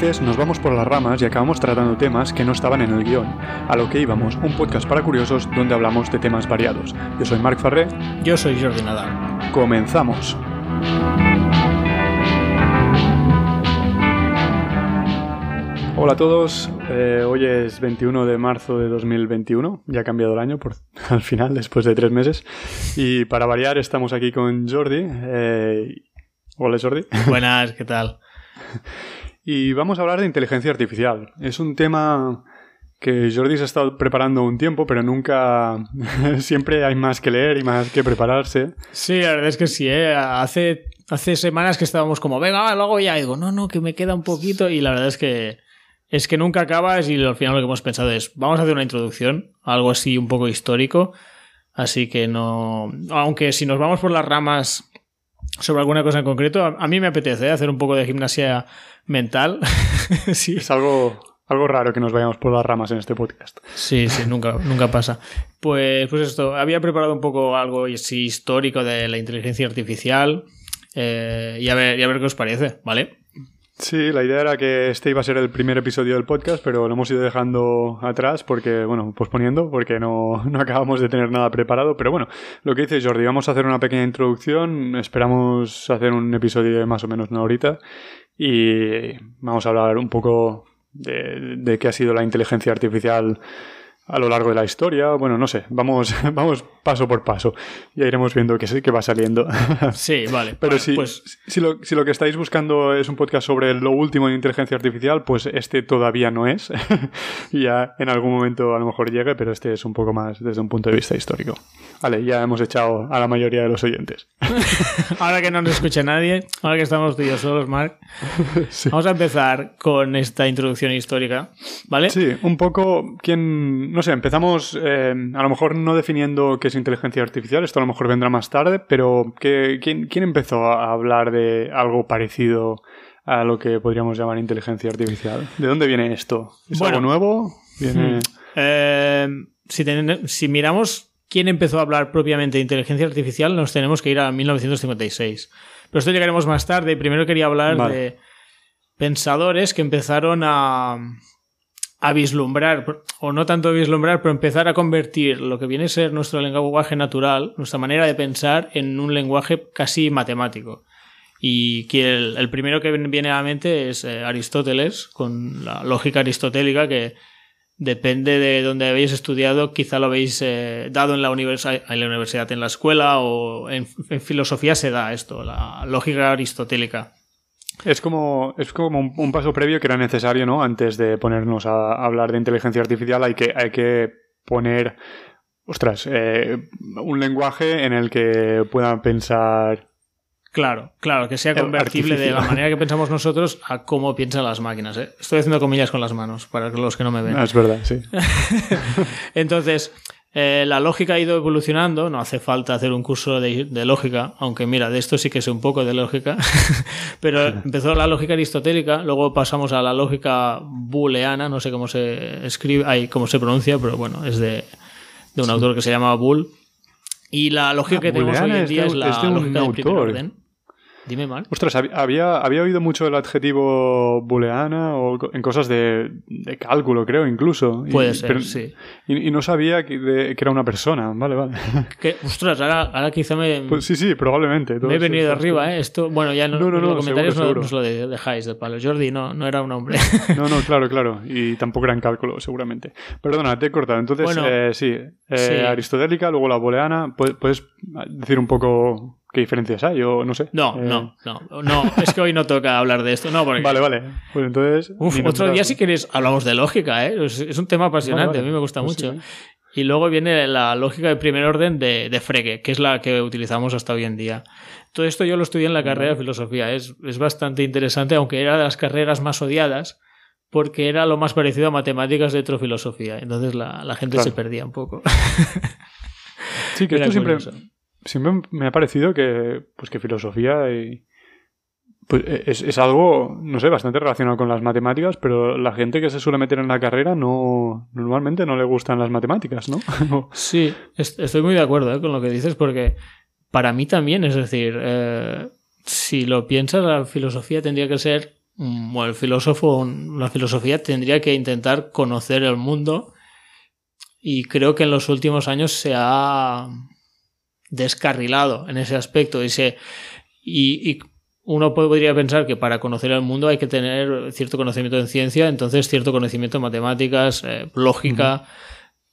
Veces nos vamos por las ramas y acabamos tratando temas que no estaban en el guion. A lo que íbamos, un podcast para curiosos donde hablamos de temas variados. Yo soy Marc Farré. Yo soy Jordi Nadal. Comenzamos. Hola a todos, eh, hoy es 21 de marzo de 2021, ya ha cambiado el año por, al final, después de tres meses. Y para variar estamos aquí con Jordi. Eh, hola Jordi. Buenas, ¿qué tal? Y vamos a hablar de inteligencia artificial. Es un tema que Jordi se ha estado preparando un tiempo, pero nunca... Siempre hay más que leer y más que prepararse. Sí, la verdad es que sí. ¿eh? Hace, hace semanas que estábamos como, venga, luego ya. digo, no, no, que me queda un poquito. Y la verdad es que es que nunca acabas y al final lo que hemos pensado es, vamos a hacer una introducción, algo así un poco histórico, así que no, aunque si nos vamos por las ramas sobre alguna cosa en concreto, a, mí me apetece hacer un poco de gimnasia mental. sí. Es algo, algo raro que nos vayamos por las ramas en este podcast. Sí, sí, nunca, nunca pasa. Pues, pues esto, había preparado un poco algo así histórico de la inteligencia artificial eh, y, a ver, y a ver qué os parece, ¿vale? Sí, la idea era que este iba a ser el primer episodio del podcast, pero lo hemos ido dejando atrás porque, bueno, posponiendo, porque no, no acabamos de tener nada preparado. Pero bueno, lo que dice Jordi, vamos a hacer una pequeña introducción, esperamos hacer un episodio de más o menos una horita y vamos a hablar un poco de, de qué ha sido la inteligencia artificial a lo largo de la historia. Bueno, no sé, vamos, vamos paso por paso. Ya iremos viendo qué, qué va saliendo. Sí, vale. Pero si, pues... si, lo, si, lo, que estáis buscando es un podcast sobre lo último en inteligencia artificial, pues este todavía no es. ya en algún momento a lo mejor llegue, pero este es un poco más desde un punto de vista histórico. Vale, ya hemos echado a la mayoría de los oyentes. ahora que no nos escucha nadie, ahora que estamos tú y yo solos, Mark, vamos a empezar con esta introducción histórica, ¿vale? Sí, un poco, ¿quién no sé, empezamos eh, a lo mejor no definiendo qué es inteligencia artificial, esto a lo mejor vendrá más tarde, pero quién, empezó a hablar de algo parecido a lo que podríamos llamar inteligencia artificial? ¿De dónde viene esto? ¿Es algo nuevo? Hmm. Eh, si, miramos quién empezó a hablar propiamente de inteligencia artificial, nos tenemos que ir a 1956. Pero esto llegaremos más tarde. Primero quería hablar de pensadores que empezaron a, a vislumbrar, o no tanto vislumbrar, pero empezar a convertir lo que viene a ser nuestro lenguaje natural, nuestra manera de pensar, en un lenguaje casi matemático. Y que el, primero que viene a la mente es eh, Aristóteles, con la lógica aristotélica que depende de donde habéis estudiado, quizá lo habéis eh, dado en la, en la universidad, en la escuela o en filosofía se da esto, la lógica aristotélica. Es como, es como un, paso previo que era necesario, ¿no? Antes de ponernos a, hablar de inteligencia artificial, hay que, hay que poner, ostras, eh, un lenguaje en el que puedan pensar. Claro, claro, que sea convertible de la manera que pensamos nosotros a cómo piensan las máquinas. ¿eh? Estoy haciendo comillas con las manos, para los que no me ven. Ah, es verdad, sí. Entonces, eh, la lógica ha ido evolucionando, no hace falta hacer un curso de, lógica, aunque mira, de esto sí que sé un poco de lógica, pero empezó la lógica aristotélica, luego pasamos a la lógica booleana, no sé cómo se escribe, ay, cómo se pronuncia, pero bueno, es de, un autor que se llama Bull. Y la lógica ah, que tenemos hoy en día es, la lógica del primer orden. Dime mal. Ostras, había, había oído mucho el adjetivo booleana o en cosas de, de cálculo, creo, incluso. Puede ser, sí. Y, no sabía que, era una persona. Vale, vale. Que, ostras, ahora, ahora quizá me. Pues sí, sí, probablemente. Me he venido arriba, ¿eh? Esto, bueno, ya no, no, no, los comentarios no, nos lo dejáis de palo. Jordi no, no era un hombre. no, no, claro, claro. Y tampoco era en cálculo, seguramente. Perdona, te he cortado. Entonces, eh, sí, eh, sí, aristotélica, luego la booleana. ¿Puedes decir un poco ¿Qué diferencias hay? O no sé. No, eh, no, no, no. Es que hoy no toca hablar de esto. No, porque... Vale, vale. Pues entonces. Uf, otro día, si queréis, hablamos de lógica, ¿eh? Es, un tema apasionante, a mí me gusta pues mucho. Y luego viene la lógica de primer orden de, de, Frege, que es la que utilizamos hasta hoy en día. Todo esto yo lo estudié en la carrera de filosofía. Es, es bastante interesante, aunque era de las carreras más odiadas, porque era lo más parecido a matemáticas de filosofía. Entonces la, la gente se perdía un poco. sí, que esto siempre siempre me ha parecido que, pues que filosofía y, pues es, es, algo, no sé, bastante relacionado con las matemáticas, pero la gente que se suele meter en la carrera no normalmente no le gustan las matemáticas, ¿no? sí, estoy muy de acuerdo ¿eh? con lo que dices, porque para mí también, es decir, eh, si lo piensas, la filosofía tendría que ser bueno, el filósofo, la filosofía tendría que intentar conocer el mundo y creo que en los últimos años se ha descarrilado en ese aspecto y, se, y, uno podría pensar que para conocer el mundo hay que tener cierto conocimiento en ciencia, entonces cierto conocimiento en matemáticas, eh, lógica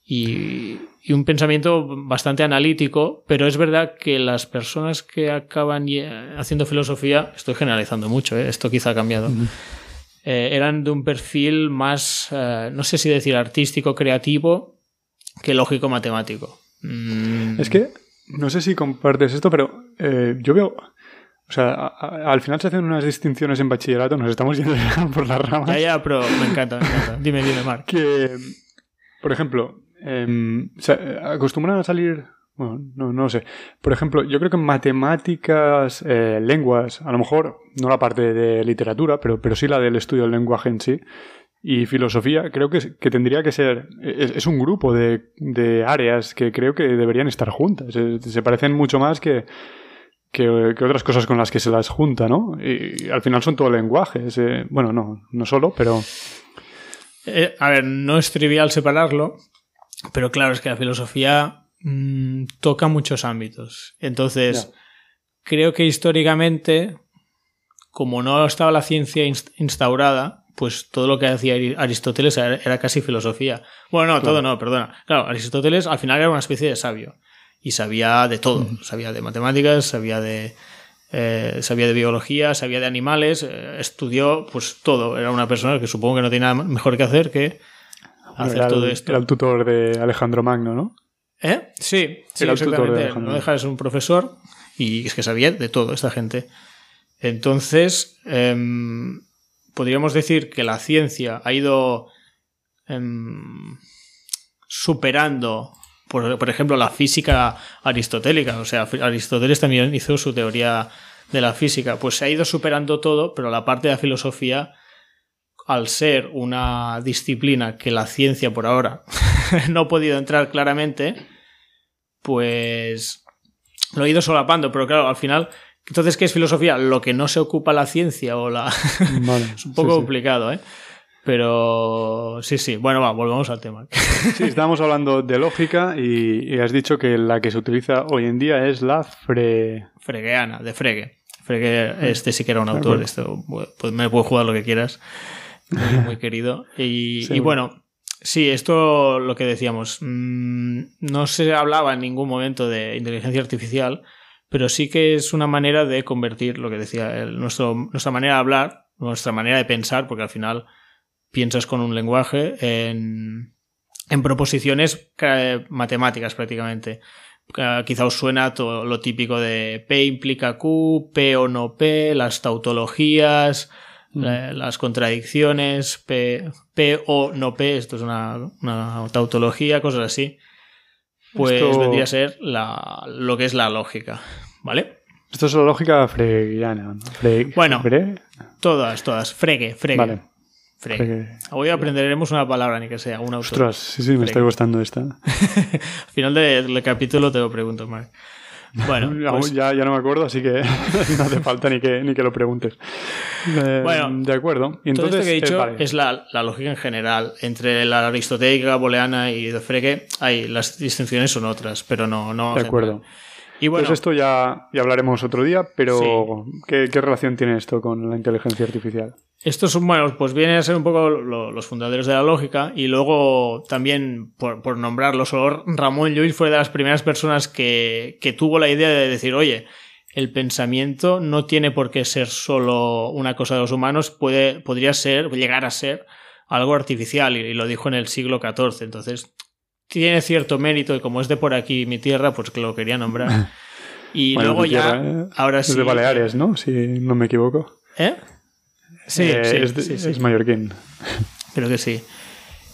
y, un pensamiento bastante analítico, pero es verdad que las personas que acaban haciendo filosofía, estoy generalizando mucho, ¿eh? esto quizá ha cambiado, eh, eran de un perfil más, no sé si decir artístico, creativo, que lógico-matemático. Mm. Es que, no sé si compartes esto, pero yo veo o sea, al final se hacen unas distinciones en bachillerato, nos estamos yendo por las ramas. Ya, ya, pero me encanta, me encanta. Dime, dime, Mark. Que, por ejemplo, eh, acostumbran a salir. Bueno, no, no sé. Por ejemplo, yo creo que en matemáticas, eh, lenguas, a lo mejor no la parte de literatura, pero, pero sí la del estudio del lenguaje en sí, y filosofía, creo que, que tendría que ser. Es, un grupo de, de, áreas que creo que deberían estar juntas. se parecen mucho más que que, otras cosas con las que se las junta, ¿no? Y, al final son todo lenguajes. bueno, no, no solo, pero... Eh, a ver, no es trivial separarlo, pero claro, es que la filosofía mm, toca muchos ámbitos. Entonces, creo que históricamente, como no estaba la ciencia instaurada, pues todo lo que hacía Aristóteles era, casi filosofía. Bueno, no, todo no, perdona. Claro, Aristóteles al final era una especie de sabio y sabía de todo. Sabía de matemáticas, sabía de, eh, sabía de biología, sabía de animales, eh, estudió pues todo. Era una persona que supongo que no tiene nada mejor que hacer que hacer todo esto. Era el tutor de Alejandro Magno, ¿no? ¿Eh? Sí, sí era el tutor de No deja de ser un profesor y es que sabía de todo esta gente. Entonces, em, podríamos decir que la ciencia ha ido em, superando por, ejemplo, la física aristotélica. O sea, Aristóteles también hizo su teoría de la física. Pues se ha ido superando todo, pero la parte de la filosofía, al ser una disciplina que la ciencia por ahora no ha podido entrar claramente, pues lo ha ido solapando. Pero claro, al final, entonces, ¿qué es filosofía? Lo que no se ocupa la ciencia o la... es un poco complicado, ¿eh? Pero sí, sí. Bueno, va, volvamos al tema. Sí, estábamos hablando de lógica y, has dicho que la que se utiliza hoy en día es la fre... Fregeana, de Frege. Frege, este sí que era un autor, esto, pues me puedo jugar lo que quieras. Muy, querido. Y, bueno, sí, esto lo que decíamos. Mm, no se hablaba en ningún momento de inteligencia artificial, pero sí que es una manera de convertir lo que decía, nuestro, nuestra manera de hablar, nuestra manera de pensar, porque al final piensas con un lenguaje en, en proposiciones matemáticas prácticamente. Quizá os suena todo lo típico de P implica Q, P o no P, las tautologías, mm. las contradicciones, P, P o no P, esto es una, tautología, cosas así. Pues vendría a ser la, lo que es la lógica, ¿vale? Esto es la lógica fregiana, bueno, todas, todas. Fregue, fregue. Vale. Hoy aprenderemos una palabra, ni que sea, un autor. Ostras, sí, sí, me está gustando esta. Al final del, capítulo te lo pregunto, Mark. Bueno, pues ya, ya, no me acuerdo, así que no hace falta ni que, ni que lo preguntes. Eh, bueno, de acuerdo. Entonces, todo esto que he dicho es la, la, lógica en general. Entre la aristotélica, booleana y de Frege, hay, las distinciones son otras, pero no. no de acuerdo. Y bueno, pues esto ya, ya hablaremos otro día, pero ¿qué, ¿qué relación tiene esto con la inteligencia artificial? Estos son, bueno, pues vienen a ser un poco los fundadores de la lógica y luego también, por, por nombrarlo, solo Ramón Llull fue de las primeras personas que, que tuvo la idea de decir, oye, el pensamiento no tiene por qué ser solo una cosa de los humanos, puede, podría ser, llegar a ser algo artificial y, lo dijo en el siglo XIV. Entonces, tiene cierto mérito y como es de por aquí mi tierra, pues que lo quería nombrar. Y luego ya, ¿eh? ahora sí. Es de Baleares, ¿no? Si no me equivoco. ¿Eh? Sí, eh, sí, es, es, mallorquín. Creo que sí.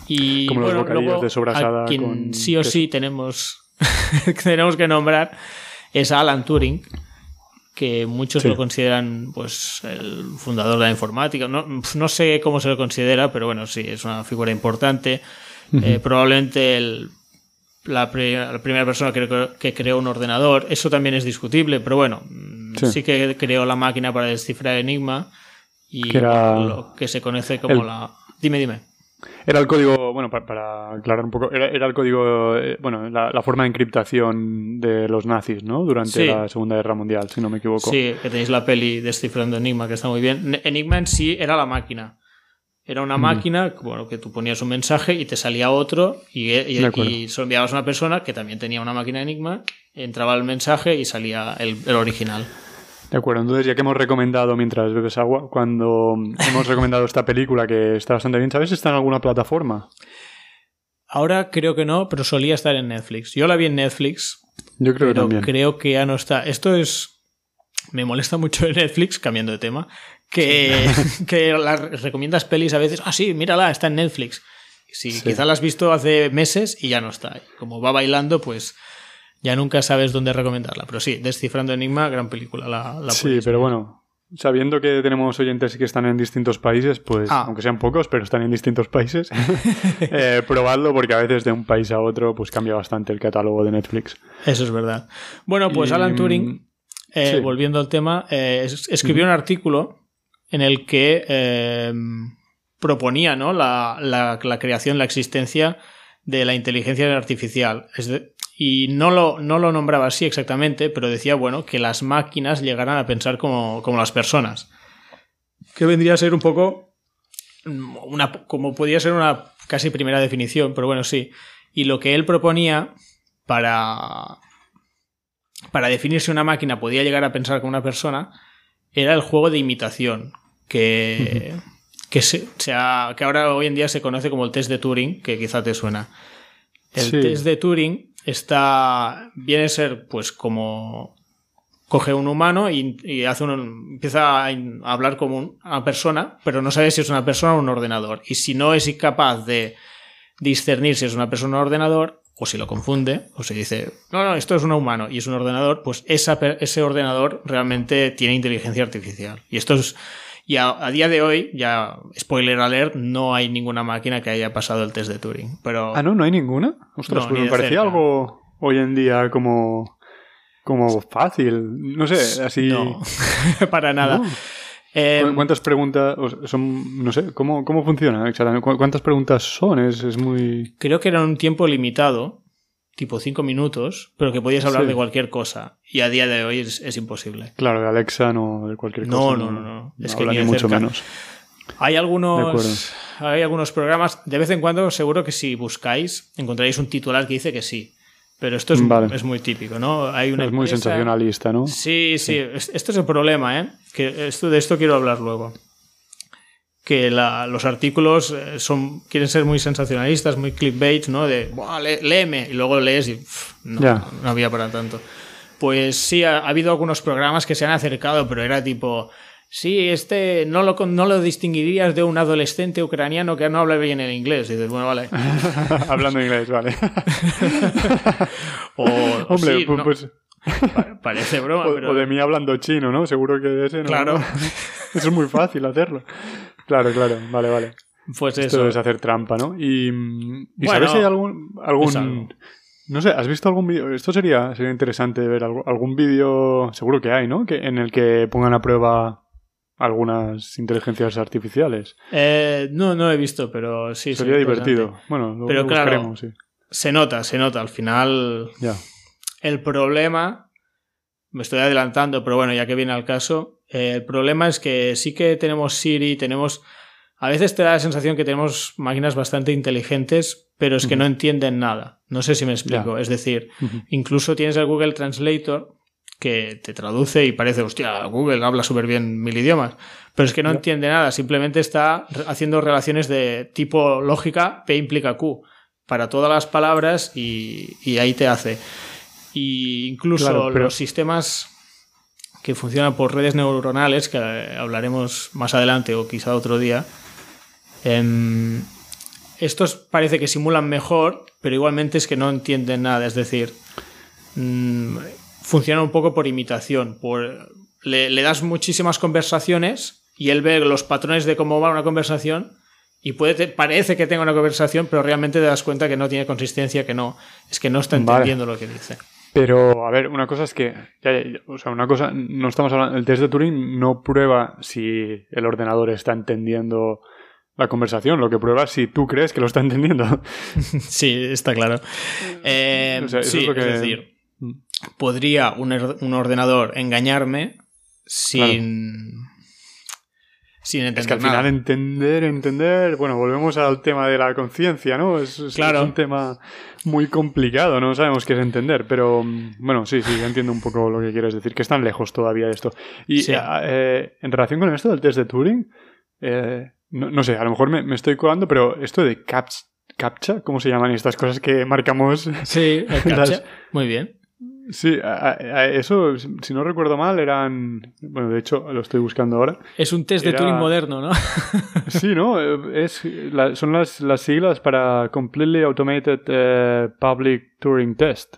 Y Como los bocadillos de sobrasada. quien sí o sí tenemos, tenemos que nombrar es Alan Turing, que muchos lo consideran pues el fundador de la informática. No, no, sé cómo se lo considera, pero bueno, sí, es una figura importante. Eh, probablemente el, la, primera persona que, que, creó un ordenador. Eso también es discutible, pero bueno, sí, sí que creó la máquina para descifrar Enigma y lo que se conoce como la... Dime, dime. Era el código, bueno, para, aclarar un poco, era, el código, eh, bueno, la, forma de encriptación de los nazis, ¿no? Durante la Segunda Guerra Mundial, si no me equivoco. Sí, que tenéis la peli Descifrando Enigma, que está muy bien. Enigma en sí era la máquina. Era una máquina, bueno, que tú ponías un mensaje y te salía otro y, y, y solo enviabas a una persona que también tenía una máquina Enigma, entraba el mensaje y salía el, el original. De acuerdo, entonces ya que hemos recomendado mientras bebes agua, cuando hemos recomendado esta película que está bastante bien, ¿sabes si está en alguna plataforma? Ahora creo que no, pero solía estar en Netflix. Yo la vi en Netflix. Yo creo que también. Creo que ya no está. Esto es. Me molesta mucho en Netflix, cambiando de tema, que, que las recomiendas pelis a veces. Ah, sí, mírala, está en Netflix. Sí, sí. quizás la has visto hace meses y ya no está. Como va bailando, pues ya nunca sabes dónde recomendarla. Pero sí, Descifrando Enigma, gran película. La, sí, pero bueno, sabiendo que tenemos oyentes que están en distintos países, pues, ah. aunque sean pocos, pero están en distintos países, eh, probadlo porque a veces de un país a otro pues cambia bastante el catálogo de Netflix. Eso es verdad. Bueno, pues Alan Turing, eh, volviendo al tema, eh, escribió un artículo en el que proponía ¿no? la, la, la, creación, la existencia de la inteligencia artificial. Es de, y no lo, no lo nombraba así exactamente, pero decía, bueno, que las máquinas llegaran a pensar como, las personas. Que vendría a ser un poco una, como podría ser una casi primera definición, pero bueno, sí. Y lo que él proponía para, para definir si una máquina podía llegar a pensar como una persona era el juego de imitación, que, que, se, que ahora hoy en día se conoce como el test de Turing, que quizá te suena. El test de Turing está viene a ser pues como coge un humano y, hace un, empieza a hablar como una persona, pero no sabe si es una persona o un ordenador. Y si no es incapaz de discernir si es una persona o un ordenador, o si lo confunde, o si dice, no, no, esto es un humano y es un ordenador, pues ese ordenador realmente tiene inteligencia artificial. Y esto es. Y a, día de hoy, ya, spoiler alert, no hay ninguna máquina que haya pasado el test de Turing. Pero... Ah, no, no hay ninguna. Ostras, pues me parecía algo hoy en día como, como fácil. No sé, así. No, para nada. Em, ¿Cuántas preguntas son? No sé, ¿cómo, cómo funciona exactamente? ¿Cuántas preguntas son? Es, es muy. Creo que era un tiempo limitado tipo cinco minutos, pero que podías hablar de cualquier cosa. Y a día de hoy es, imposible. Claro, de Alexa no, de cualquier cosa. No, no, no, no. Es que ni, mucho menos. Hay algunos, hay algunos programas, de vez en cuando seguro que si buscáis encontraréis un titular que dice que sí. Pero esto es, es muy típico, ¿no? Hay una es muy sensacionalista, ¿no? Sí, sí, Esto es el problema, ¿eh? Que esto, de esto quiero hablar luego que los artículos eh, son, quieren ser muy sensacionalistas, muy clickbait, ¿no? De, léeme, y luego lees y no, había para tanto. Pues sí, ha, habido algunos programas que se han acercado, pero era tipo, sí, este no lo, no lo distinguirías de un adolescente ucraniano que no habla bien el inglés. Y dices, bueno, vale. Hablando inglés, vale. o, Hombre, pues, pues... Parece broma, o, o, de mí hablando chino, ¿no? Seguro que ese no. Claro. Eso es muy fácil hacerlo. Claro, claro, vale, vale. Pues Esto es hacer trampa, ¿no? Y, ¿sabes si hay algún... algún no sé, ¿has visto algún vídeo? Esto sería, sería interesante ver algún vídeo, seguro que hay, ¿no? Que, en el que pongan a prueba algunas inteligencias artificiales. Eh, no, no he visto, pero sí. Sería divertido. Bueno, lo, pero claro, sí. Se nota, se nota. Al final, ya. el problema, me estoy adelantando, pero bueno, ya que viene al caso, el problema es que sí que tenemos Siri, tenemos... A veces te da la sensación que tenemos máquinas bastante inteligentes, pero es que no entienden nada. No sé si me explico. Es decir, incluso tienes el Google Translator que te traduce y parece, hostia, Google habla súper bien mil idiomas, pero es que no entiende nada, simplemente está haciendo relaciones de tipo lógica P implica Q para todas las palabras y, ahí te hace. Y incluso los sistemas que funciona por redes neuronales, que hablaremos más adelante o quizá otro día. Em, estos parece que simulan mejor, pero igualmente es que no entienden nada. Es decir, mm, funciona un poco por imitación. Por, le, das muchísimas conversaciones y él ve los patrones de cómo va una conversación y puede parece que tenga una conversación, pero realmente te das cuenta que no tiene consistencia, que no, es que no está entendiendo lo que dice. Pero, a ver, una cosa es que, o sea, una cosa, no estamos hablando, el test de Turing no prueba si el ordenador está entendiendo la conversación, lo que prueba es si tú crees que lo está entendiendo. sí, está claro. Eh, sí, es, decir, mm. podría un, un, ordenador engañarme sin... Sin entender es que al final entender, entender, bueno, volvemos al tema de la conciencia, ¿no? Es, claro. es, un tema muy complicado, no sabemos qué es entender, pero mm, bueno, sí, sí, entiendo un poco lo que quieres decir, que están lejos todavía de esto. Y eh, en relación con esto del test de Turing, eh, no, sé, a lo mejor me, estoy colando, pero esto de CAPTCHA, ¿cómo se llaman estas cosas que marcamos? Sí, CAPTCHA, muy bien. Sí, eso, si no recuerdo mal, eran. Bueno, de hecho, lo estoy buscando ahora. Es un test de Turing moderno, ¿no? sí, ¿no? Es, son las, las, siglas para Completely Automated eh, Public Turing Test.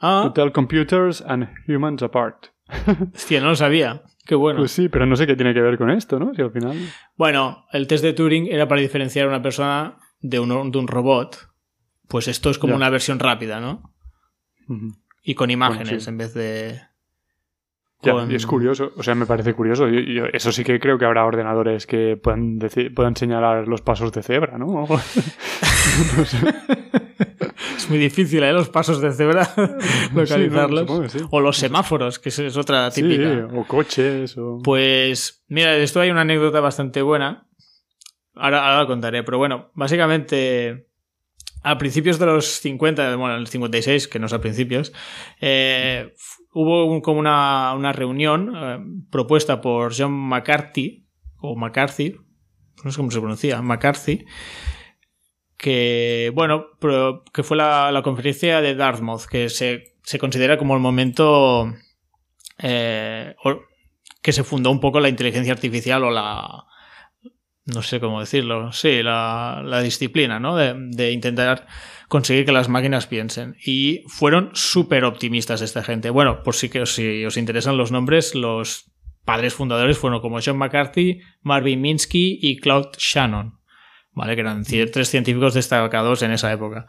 Ah. To tell computers and humans apart. Hostia, no lo sabía. Qué bueno. Pues sí, pero no sé qué tiene que ver con esto, ¿no? Si al final. Bueno, el test de Turing era para diferenciar a una persona de un, de un robot. Pues esto es como una versión rápida, ¿no? Y con imágenes en vez de. Ya, y es curioso, o sea, me parece curioso. eso sí que creo que habrá ordenadores que puedan, decir, puedan señalar los pasos de cebra, ¿no? es muy difícil, ¿eh? Los pasos de cebra, localizarlos. O los semáforos, que es otra típica. o coches. O... Pues, mira, de esto hay una anécdota bastante buena. Ahora, ahora la contaré, pero bueno, básicamente a principios de los 50, bueno, el 56, que no es a principios, eh, hubo como una, reunión eh, propuesta por John McCarthy, o McCarthy, no sé cómo se pronuncia, McCarthy, que, bueno, que fue la, conferencia de Dartmouth, que se, considera como el momento eh, que se fundó un poco la inteligencia artificial o la, no sé cómo decirlo, sí, la, la disciplina, ¿no? De, de, intentar conseguir que las máquinas piensen. Y fueron súper optimistas esta gente. Bueno, por si, que, si os interesan los nombres, los padres fundadores fueron como John McCarthy, Marvin Minsky y Claude Shannon, ¿vale? Que eran tres científicos destacados en esa época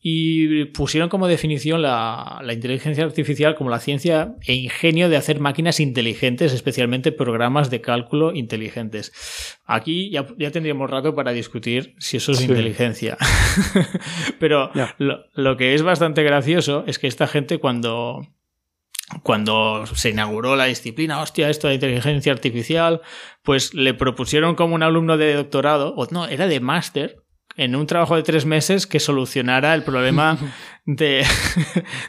y pusieron como definición la, inteligencia artificial como la ciencia e ingenio de hacer máquinas inteligentes, especialmente programas de cálculo inteligentes. Aquí ya, tendríamos rato para discutir si eso es inteligencia. Pero lo, que es bastante gracioso es que esta gente cuando, cuando se inauguró la disciplina, hostia, esto de inteligencia artificial, pues le propusieron como un alumno de doctorado, o no, era de máster, en un trabajo de tres meses que solucionara el problema de,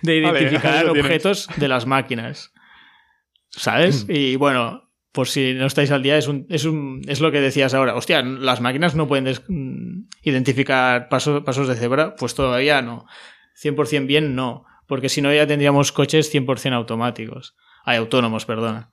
identificar objetos de las máquinas. ¿Sabes? Mm. Y bueno, por si no estáis al día, es, un, es, un, es lo que decías ahora. Hostia, las máquinas no pueden mm, identificar pasos, pasos de cebra, pues todavía no. 100% bien no, porque si no ya tendríamos coches 100% automáticos. Hay autónomos, perdona.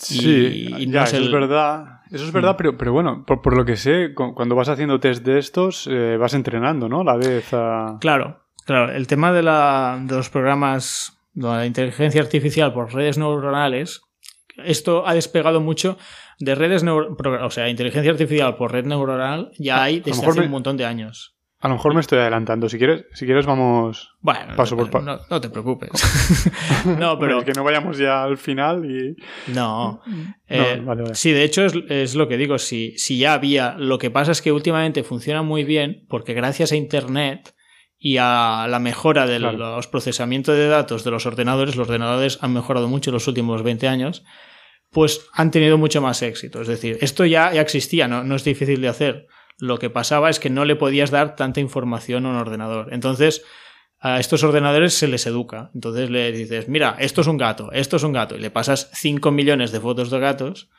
Sí, ya, eso es verdad. Eso es verdad, mm. pero, pero bueno, por, lo que sé, cuando vas haciendo test de estos, eh, vas entrenando, ¿no? La vez a... Claro, claro. El tema de, la, de los programas, de la inteligencia artificial por redes neuronales, esto ha despegado mucho de redes neuronales, o sea, inteligencia artificial por red neuronal ya hay desde hace un montón de años. A lo mejor me estoy adelantando. Si quieres, si quieres vamos bueno, paso por paso. No, te preocupes. no, pero... que no vayamos ya al final y... No. Eh, sí, de hecho es, lo que digo. Si, si ya había... Lo que pasa es que últimamente funciona muy bien porque gracias a Internet y a la mejora de los procesamientos de datos de los ordenadores, los ordenadores han mejorado mucho en los últimos 20 años, pues han tenido mucho más éxito. Es decir, esto ya, ya existía, no, no es difícil de hacer lo que pasaba es que no le podías dar tanta información a un ordenador. Entonces, a estos ordenadores se les educa. Entonces le dices, mira, esto es un gato, esto es un gato, y le pasas 5 millones de fotos de gatos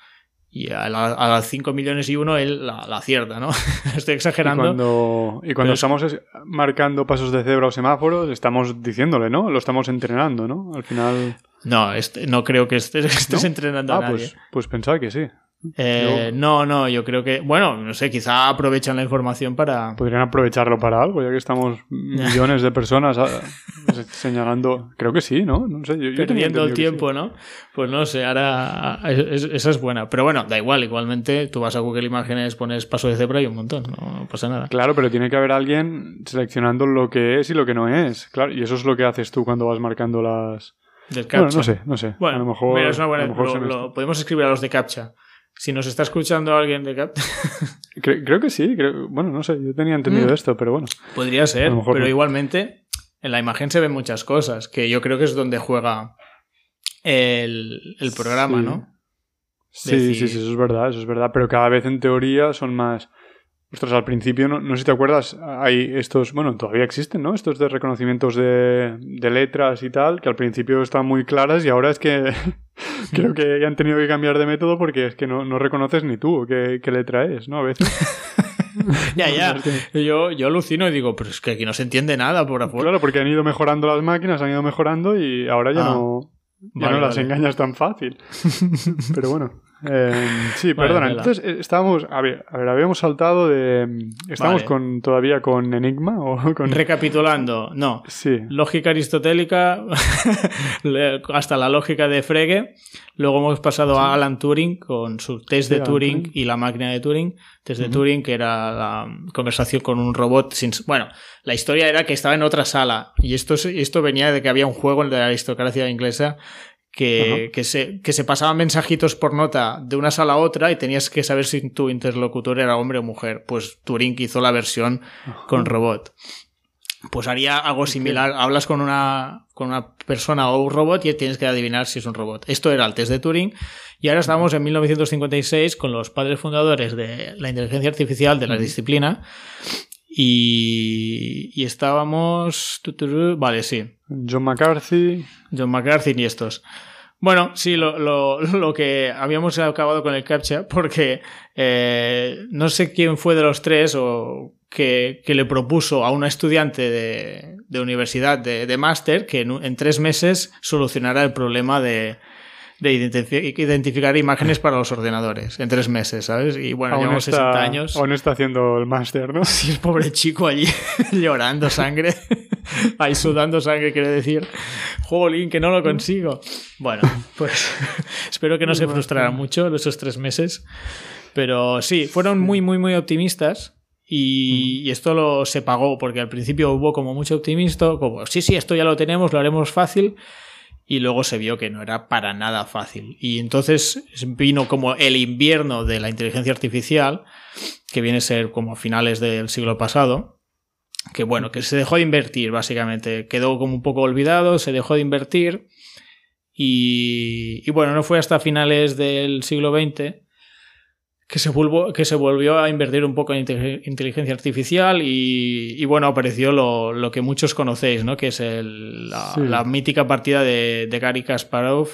y a, las 5 millones y uno él la, acierta, ¿no? Estoy exagerando. Y cuando, y cuando estamos marcando pasos de cebra o semáforos, estamos diciéndole, ¿no? Lo estamos entrenando, ¿no? Al final... No, este, no creo que estés, estés entrenando a nadie. Pues, pues pensaba que sí. Eh, no, no, yo creo que, bueno, no sé, quizá aprovechan la información para... Podrían aprovecharlo para algo, ya que estamos millones de personas ah, señalando... Creo que sí, ¿no? No sé, yo, Perdiendo el tiempo, ¿no? Pues no sé, ahora esa es buena. Pero bueno, da igual, igualmente tú vas a Google Imágenes, pones paso de cebra y un montón, no pasa nada. Claro, pero tiene que haber alguien seleccionando lo que es y lo que no es. Claro, y eso es lo que haces tú cuando vas marcando las... Del captcha. Bueno, no sé, no sé. Bueno, a lo mejor, es una buena, lo, podemos escribir a los de captcha. Si nos está escuchando alguien de Cap. creo, que sí. bueno, no sé. Yo tenía entendido mm. esto, pero bueno. Podría ser. Pero igualmente, en la imagen se ven muchas cosas. Que yo creo que es donde juega el, programa, ¿no? Sí, sí, sí, eso es verdad, eso es verdad. Pero cada vez en teoría son más. Ostras, al principio, no, no sé si te acuerdas, hay estos, bueno, todavía existen, ¿no? Estos de reconocimientos de, de letras y tal, que al principio están muy claras y ahora es que creo que han tenido que cambiar de método porque es que no, no reconoces ni tú qué, qué letra es, ¿no? A veces. ya, ya. Yo, yo alucino y digo, pero es que aquí no se entiende nada por afuera. Claro, porque han ido mejorando las máquinas, han ido mejorando y ahora ya ah. no, ya no las engañas tan fácil. pero bueno. Em, sí, perdona. Entonces, eh, estábamos. A ver, a ver, habíamos saltado de. ¿Estamos con, todavía con Enigma? O con... Recapitulando, no. Sí. Lógica aristotélica, hasta la lógica de Frege. Luego hemos pasado a Alan Turing con su test de Turing, y la máquina de Turing. Test de Turing, que era la conversación con un robot. Sin... Bueno, la historia era que estaba en otra sala. Y esto, esto venía de que había un juego de la aristocracia inglesa que, que, se, que se pasaban mensajitos por nota de una sala a otra y tenías que saber si tu interlocutor era hombre o mujer. Pues Turing hizo la versión con robot. Pues haría algo similar. Hablas con una, con una persona o un robot y tienes que adivinar si es un robot. Esto era el test de Turing. Y ahora estamos en 1956 con los padres fundadores de la inteligencia artificial de la disciplina. Y, y estábamos. Vale, sí. John McCarthy. John McCarthy y estos. Bueno, sí, lo, lo, lo, que habíamos acabado con el CAPTCHA, porque eh, no sé quién fue de los tres o que, que le propuso a una estudiante de, de universidad de, de máster que en, en, tres meses solucionara el problema de, de identificar imágenes para los ordenadores en tres meses, ¿sabes? Y bueno, llevamos 60 años. Aún está haciendo el máster, ¿no? Sí, el pobre chico allí llorando sangre. Ahí sudando sangre, quiere decir. Jolín, que no lo consigo. Bueno, pues espero que no se frustrara mucho esos tres meses. Pero sí, fueron muy, muy, muy optimistas. Y, y, esto lo se pagó porque al principio hubo como mucho optimismo, como sí, sí, esto ya lo tenemos, lo haremos fácil y luego se vio que no era para nada fácil. Y entonces vino como el invierno de la inteligencia artificial, que viene a ser como a finales del siglo pasado, que bueno, que se dejó de invertir básicamente, quedó como un poco olvidado, se dejó de invertir y, y bueno, no fue hasta finales del siglo XX que se, volvió, que se volvió a invertir un poco en inteligencia artificial y, bueno, apareció lo, lo, que muchos conocéis, ¿no? Que es el, la, mítica partida de, de Gary Kasparov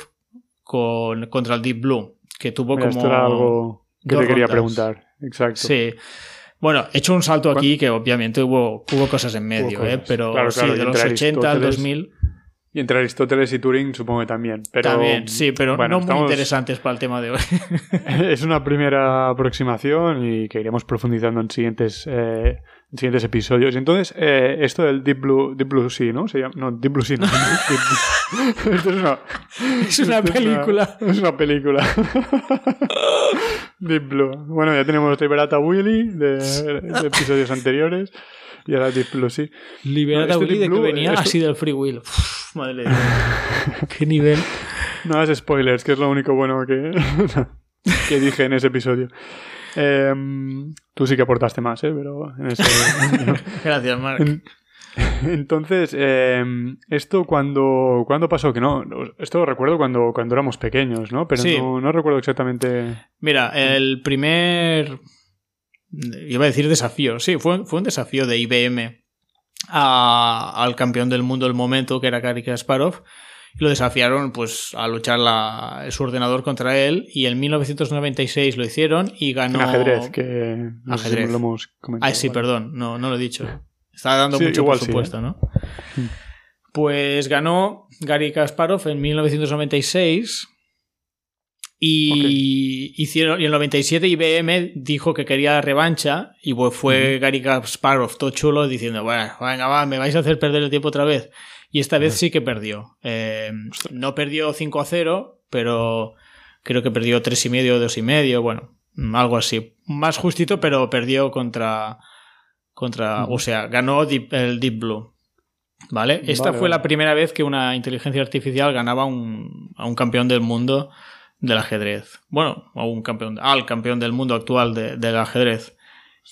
con, contra el Deep Blue, que tuvo como... Esto era algo que te quería preguntar, exacto. Sí. Bueno, he hecho un salto aquí que obviamente hubo, hubo cosas en medio, ¿eh? pero sí, de los 80 al 2000... Y entre Aristóteles y Turing supongo que también. Pero, también, sí, pero no muy interesantes para el tema de hoy. es una primera aproximación y que iremos profundizando en siguientes, eh, en siguientes episodios. Entonces, eh, esto del Deep Blue, Deep Blue Sea, ¿no? Se llama, no, Deep Blue Sea. No, esto es una, es una película. Es una, película. Deep Blue. Bueno, ya tenemos Liberata Willy de, de episodios anteriores. Y ahora Deep Blue, sí. Liberata este Willy de que venía así del Free Will. madre mía. Qué nivel. No hagas spoilers, que es lo único bueno que, que dije en ese episodio. Em, tú sí que aportaste más, ¿eh? Pero en ese, Gracias, Mark. entonces, em, esto cuando, cuando pasó, que no, esto lo recuerdo cuando, cuando éramos pequeños, ¿no? Pero no, no recuerdo exactamente. Mira, el primer iba a decir desafío, sí, fue, fue un desafío de IBM al campeón del mundo del momento, que era Gary Kasparov, y lo desafiaron pues a luchar la, su ordenador contra él, y en 1996 lo hicieron y ganó... ajedrez, que ajedrez. lo hemos comentado. Ah, sí, perdón, no, no lo he dicho. Estaba dando mucho por supuesto, ¿eh? ¿no? Mm. Pues ganó Gary Kasparov en 1996 Y hicieron, y en el 97 IBM dijo que quería revancha y pues fue Gary Kasparov todo chulo diciendo, bueno, venga, va, me vais a hacer perder el tiempo otra vez. Y esta vez sí que perdió. Eh, no perdió 5 a 0, pero creo que perdió 3,5 o 2,5, bueno, algo así. Más justito, pero perdió contra, contra o sea, ganó el Deep Blue. ¿Vale? Esta fue la primera vez que una inteligencia artificial ganaba un, a un campeón del mundo del ajedrez. Bueno, a un campeón, al campeón del mundo actual del ajedrez.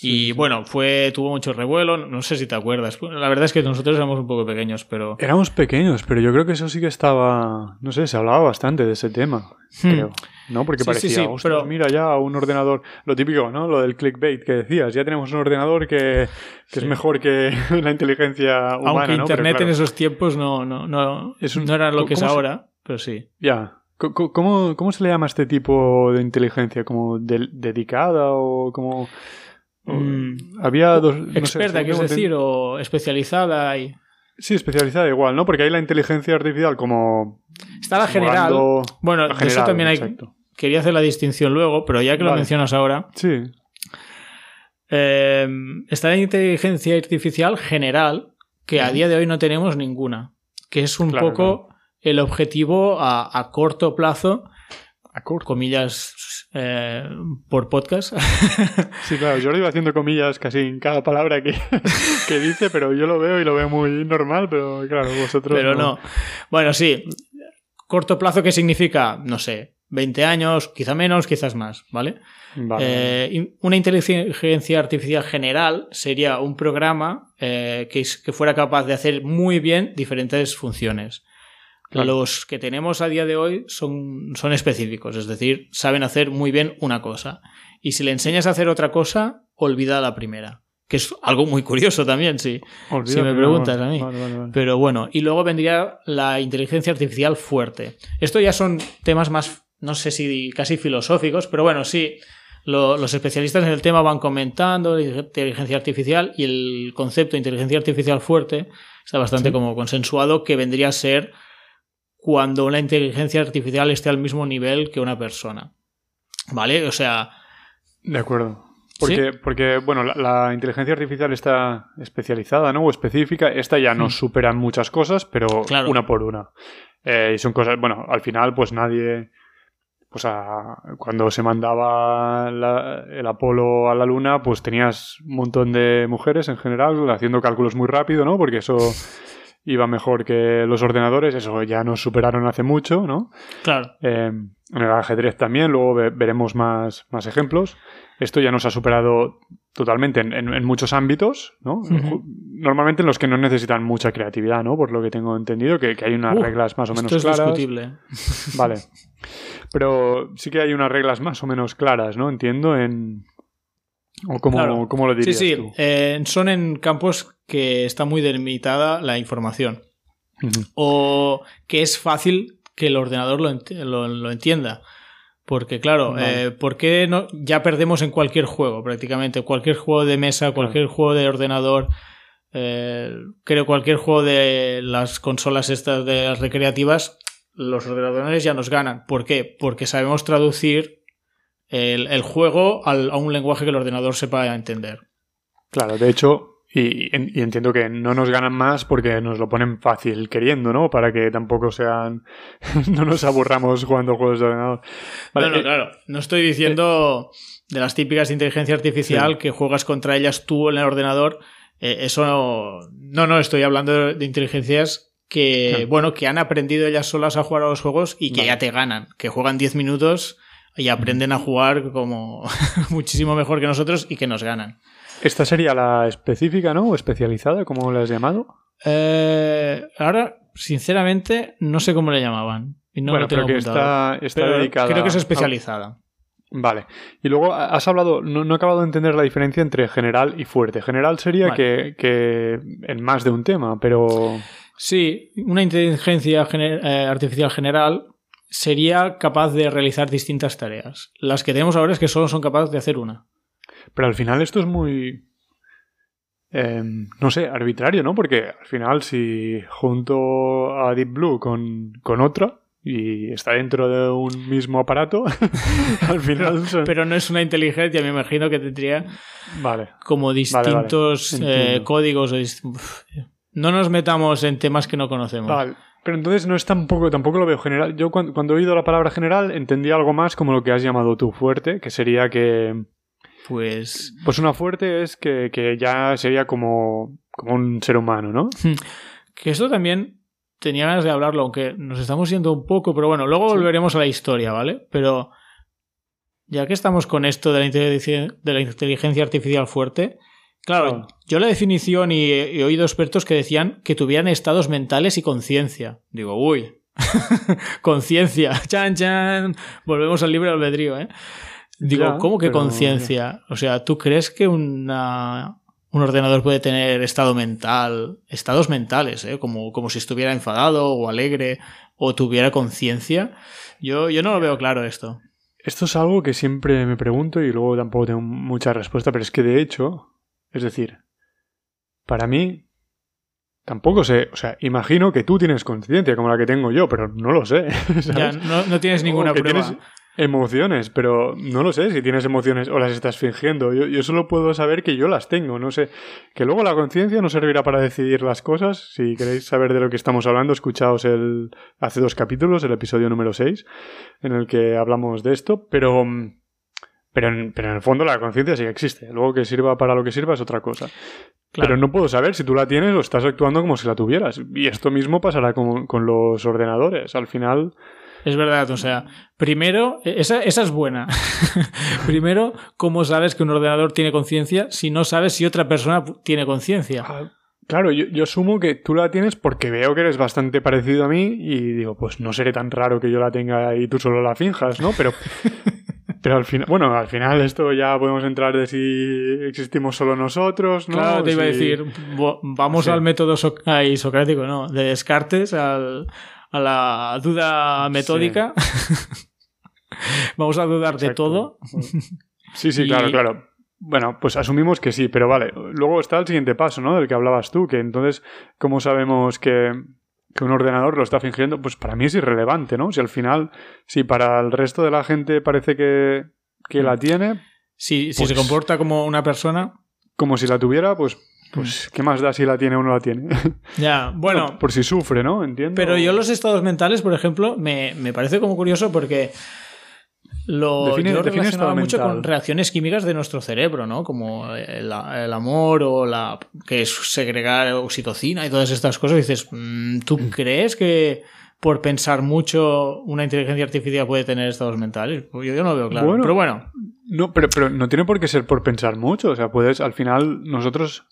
y bueno, fue tuvo mucho revuelo, no sé si te acuerdas. La verdad es que nosotros éramos un poco pequeños, pero... Éramos pequeños, pero yo creo que eso sí que estaba... No sé, se hablaba bastante de ese tema, hmm. creo. ¿No? Porque parecía, pero... mira ya un ordenador... Lo típico, ¿no? Lo del clickbait que decías. Ya tenemos un ordenador que, es mejor que la inteligencia humana, Aunque Internet en esos tiempos no, no, no, no era lo que es ahora, pero sí. Ya, ¿Cómo, ¿Cómo, se le llama este tipo de inteligencia? ¿Como dedicada o como...? Mm, había dos... experta, no decir, o especializada y... Sí, especializada igual, ¿no? Porque hay la inteligencia artificial como... Está la general. Bueno, de eso también hay... Quería hacer la distinción luego, pero ya que lo mencionas ahora... Sí. Eh, está la inteligencia artificial general, que a día de hoy no tenemos ninguna. Que es un poco el objetivo a, corto plazo, a corto. comillas eh, por podcast. sí, claro, yo lo iba haciendo comillas casi en cada palabra que, que, dice, pero yo lo veo y lo veo muy normal, pero claro, vosotros. Pero no. Bueno, sí. Corto plazo, ¿qué significa? No sé, 20 años, quizá menos, quizás más, ¿vale? Eh, una inteligencia artificial general sería un programa eh, que, que, fuera capaz de hacer muy bien diferentes funciones. Los que tenemos a día de hoy son, son específicos, es decir, saben hacer muy bien una cosa. Y si le enseñas a hacer otra cosa, olvida la primera. Que es algo muy curioso también, sí. si me preguntas a mí. Pero bueno, y luego vendría la inteligencia artificial fuerte. Esto ya son temas más, no sé si casi filosóficos, pero bueno, sí. los especialistas en el tema van comentando inteligencia artificial y el concepto de inteligencia artificial fuerte está bastante como consensuado que vendría a ser cuando una inteligencia artificial esté al mismo nivel que una persona. ¿Vale? O sea... De acuerdo. Porque, porque bueno, la, inteligencia artificial está especializada, ¿no? O específica. Esta ya nos hmm. supera muchas cosas, pero una por una. Eh, y son cosas, bueno, al final, pues nadie. Pues cuando se mandaba el Apolo a la Luna, pues tenías un montón de mujeres en general haciendo cálculos muy rápido, ¿no? Porque eso iba mejor que los ordenadores, eso ya nos superaron hace mucho, ¿no? Claro. Eh, en el ajedrez también, luego veremos más, más ejemplos. Esto ya nos ha superado totalmente en, muchos ámbitos, ¿no? Normalmente en los que no necesitan mucha creatividad, ¿no? Por lo que tengo entendido, que, hay unas reglas más o menos esto es Discutible. Vale. Pero sí que hay unas reglas más o menos claras, ¿no? Entiendo en, ¿O cómo, lo dirías? Sí, sí. Eh, son en campos que está muy delimitada la información. O que es fácil que el ordenador lo, entienda. Porque, claro, eh, ¿por qué no, ya perdemos en cualquier juego, prácticamente? Cualquier juego de mesa, cualquier juego de ordenador, eh, creo cualquier juego de las consolas estas de las recreativas, los ordenadores ya nos ganan. ¿Por qué? Porque sabemos traducir el, juego a un lenguaje que el ordenador sepa entender. Claro, de hecho, y, entiendo que no nos ganan más porque nos lo ponen fácil queriendo, ¿no? Para que tampoco sean. no nos aburramos jugando juegos de ordenador. Vale, eh, claro. No estoy diciendo de las típicas de inteligencia artificial que juegas contra ellas tú en el ordenador. Eh, eso no, no, no, estoy hablando de, inteligencias que, bueno, que han aprendido ellas solas a jugar a los juegos y que ya te ganan, que juegan 10 minutos y aprenden a jugar como muchísimo mejor que nosotros y que nos ganan. ¿Esta sería la específica, ¿no? ¿O especializada, como le has llamado? Eh, ahora, sinceramente, no sé cómo le llamaban. Y no bueno, creo que está, dedicada. Creo que es especializada. Vale. Y luego has hablado, no, he acabado de entender la diferencia entre general y fuerte. General sería que, que, en más de un tema, pero. Sí, una inteligencia eh, artificial general sería capaz de realizar distintas tareas. Las que tenemos ahora es que solo son capaces de hacer una. Pero al final esto es muy... Em, no sé, arbitrario, ¿no? Porque al final si junto a Deep Blue con, con otra, y está dentro de un mismo aparato, al final... Pero no es una inteligencia, me imagino que tendría vale. como distintos eh, códigos. No nos metamos en temas que no conocemos. Vale. Pero entonces no es tampoco, tampoco lo veo general. Yo cuando, cuando, he oído la palabra general entendí algo más como lo que has llamado tú fuerte, que sería que... Pues... Pues una fuerte es que, que ya sería como, como un ser humano, ¿no? Hmm. Que eso también tenía ganas de hablarlo, aunque nos estamos yendo un poco, pero bueno, luego volveremos a la historia, ¿vale? Pero ya que estamos con esto de la inteligencia, de la inteligencia artificial fuerte, claro, yo la definición y he oído expertos que decían que tuvieran estados mentales y conciencia. Digo, uy, conciencia, chan, chan, volvemos al libre albedrío, ¿eh? Digo, ¿cómo que conciencia? O sea, ¿tú crees que una un ordenador puede tener estado mental, estados mentales, ¿eh? como, como si estuviera enfadado o alegre o tuviera conciencia. Yo, yo no lo veo claro esto. Esto es algo que siempre me pregunto y luego tampoco tengo mucha respuesta, pero es que de hecho, es decir, para mí tampoco sé, o sea, imagino que tú tienes conciencia como la que tengo yo, pero no lo sé. Ya, no, tienes ninguna prueba. Emociones, pero no lo sé si tienes emociones o las estás fingiendo. Yo, solo puedo saber que yo las tengo, no sé. Que luego la conciencia no servirá para decidir las cosas. Si queréis saber de lo que estamos hablando, escuchaos el hace dos capítulos, el episodio número 6, en el que hablamos de esto, pero, pero, en, pero en el fondo la conciencia sí que existe. Luego que sirva para lo que sirva es otra cosa. Pero no puedo saber si tú la tienes o estás actuando como si la tuvieras. Y esto mismo pasará con, con los ordenadores. Al final es verdad, o sea, primero, esa, esa es buena. primero, ¿cómo sabes que un ordenador tiene conciencia si no sabes si otra persona tiene conciencia? Ah, claro, yo, yo, asumo que tú la tienes porque veo que eres bastante parecido a mí y digo, pues no seré tan raro que yo la tenga y tú solo la finjas, ¿no? Pero, pero al final, bueno, al final esto ya podemos entrar de si existimos solo nosotros, ¿no? Claro, te iba a decir, vamos al método socrático, ¿no? De Descartes al a la duda metódica. Vamos a dudar de todo. Sí, sí, claro, claro. Bueno, pues asumimos que sí, pero vale. Luego está el siguiente paso, ¿no? Del que hablabas tú, que entonces, ¿cómo sabemos que, un ordenador lo está fingiendo? Pues para mí es irrelevante, ¿no? Si al final, si para el resto de la gente parece que, la mm. tiene. Si, si se pues comporta como una persona. Como si la tuviera, pues pues, ¿qué más da si la tiene o no la tiene? Ya, bueno. por si sufre, ¿no? Entiendo. Pero yo los estados mentales, por ejemplo, me, parece como curioso porque lo define, yo mucho con reacciones químicas de nuestro cerebro, ¿no? Como el, amor o la que es segregar oxitocina y todas estas cosas. Y dices, mm, ¿tú mm. crees que por pensar mucho una inteligencia artificial puede tener estados mentales? Pues yo, no lo veo claro. pero bueno. No, pero, pero no tiene por qué ser por pensar mucho. O sea, puedes, al final, nosotros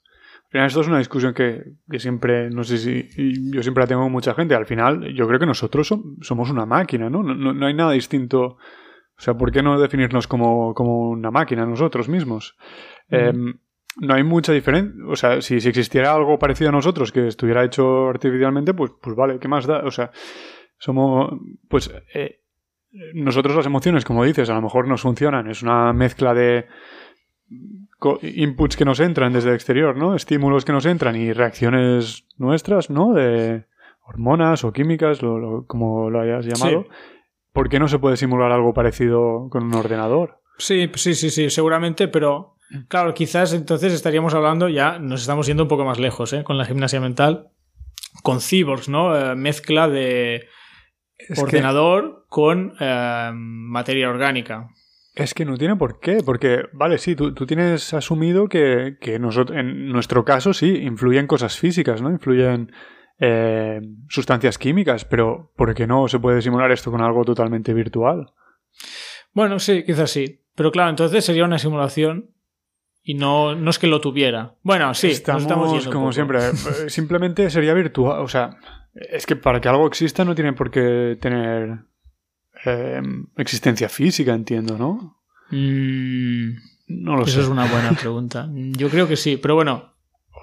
esto es una discusión que, siempre, no sé si, yo siempre la tengo con mucha gente. Al final, yo creo que nosotros somos una máquina, ¿no? ¿no? hay nada distinto. O sea, ¿por qué no definirnos como, una máquina nosotros mismos? Em, no hay mucha diferencia. O sea, si, existiera algo parecido a nosotros que estuviera hecho artificialmente, pues, pues vale, ¿qué más da? O sea, somos. Pues. Eh, nosotros las emociones, como dices, a lo mejor nos funcionan. Es una mezcla de inputs que nos entran desde el exterior, ¿no? Estímulos que nos entran y reacciones nuestras, ¿no? De hormonas o químicas, como lo hayas llamado. ¿Por qué no se puede simular algo parecido con un ordenador? Sí, sí, sí, sí, seguramente, pero claro, quizás entonces estaríamos hablando, ya nos estamos yendo un poco más lejos, ¿eh? Con la gimnasia mental, con cyborgs, ¿no? Eh, mezcla de ordenador con eh, materia orgánica. Es que no tiene por qué, porque, vale, sí, tú, tienes asumido que, nosotros, en nuestro caso sí, influyen cosas físicas, ¿no? Influyen eh, sustancias químicas, pero ¿por qué no se puede simular esto con algo totalmente virtual? Bueno, sí, quizás sí. Pero claro, entonces sería una simulación y no, no es que lo tuviera. Bueno, sí, estamos, estamos como siempre. Eh, simplemente sería virtual. O sea, es que para que algo exista no tiene por qué tener Em, existencia física, entiendo, ¿no? Mm, no lo sé. Esa es una buena pregunta. Yo creo que sí, pero bueno.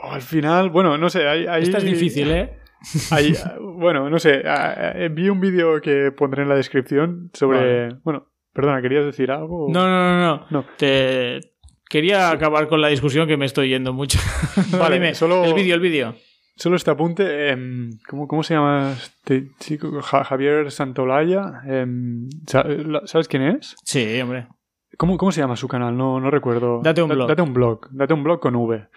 Al final, bueno, no sé. Hay, Esta es difícil, ¿eh? bueno, no sé. Vi un vídeo que pondré en la descripción sobre. Bueno, perdona, ¿querías decir algo? No, no, no, no. Te... Quería acabar con la discusión que me estoy yendo mucho. Vale, Dime, solo. El vídeo, el vídeo. solo este apunte. Em, ¿cómo, ¿cómo, se llama este chico? Javier Santolaya. Em, ¿Sabes quién es? Sí, hombre. ¿Cómo, ¿Cómo, se llama su canal? No, no recuerdo. Date un blog. Date un blog. Date un blog con V.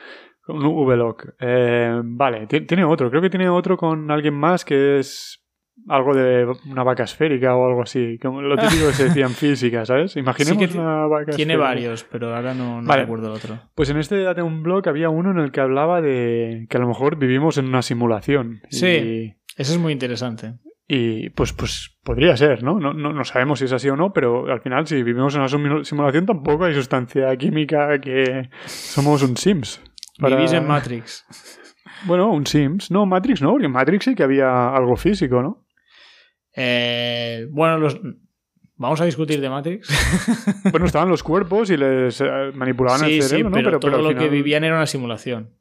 Un V-Log. Eh, vale, tiene otro. Creo que tiene otro con alguien más que es algo de una vaca esférica o algo así. Como lo típico que se decía en física, ¿sabes? Imaginemos una vaca Tiene varios, pero ahora no, no recuerdo el otro. Pues en este Date un blog había uno en el que hablaba de que a lo mejor vivimos en una simulación. Sí, eso es muy interesante. Y pues, pues podría ser, ¿no? ¿no? No, sabemos si es así o no, pero al final si vivimos en una simulación tampoco hay sustancia química que somos un Sims. Vivís en Matrix. Bueno, un Sims. No, Matrix no, porque en Matrix sí que había algo físico, ¿no? Eh, bueno, los... vamos a discutir de Matrix. bueno, estaban los cuerpos y les eh, manipulaban el cerebro, ¿no? Pero, todo lo que vivían era una simulación.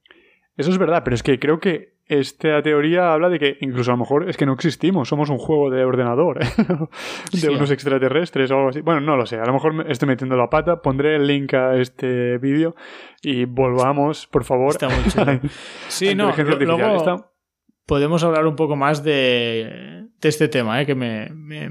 Eso es verdad, pero es que creo que esta teoría habla de que incluso a lo mejor es que no existimos, somos un juego de ordenador, de unos extraterrestres o algo así. Bueno, no lo sé, a lo mejor me estoy metiendo la pata, pondré el link a este vídeo y volvamos, por favor. Está muy chulo. sí, no, luego podemos hablar un poco más de, este tema, ¿eh? que me,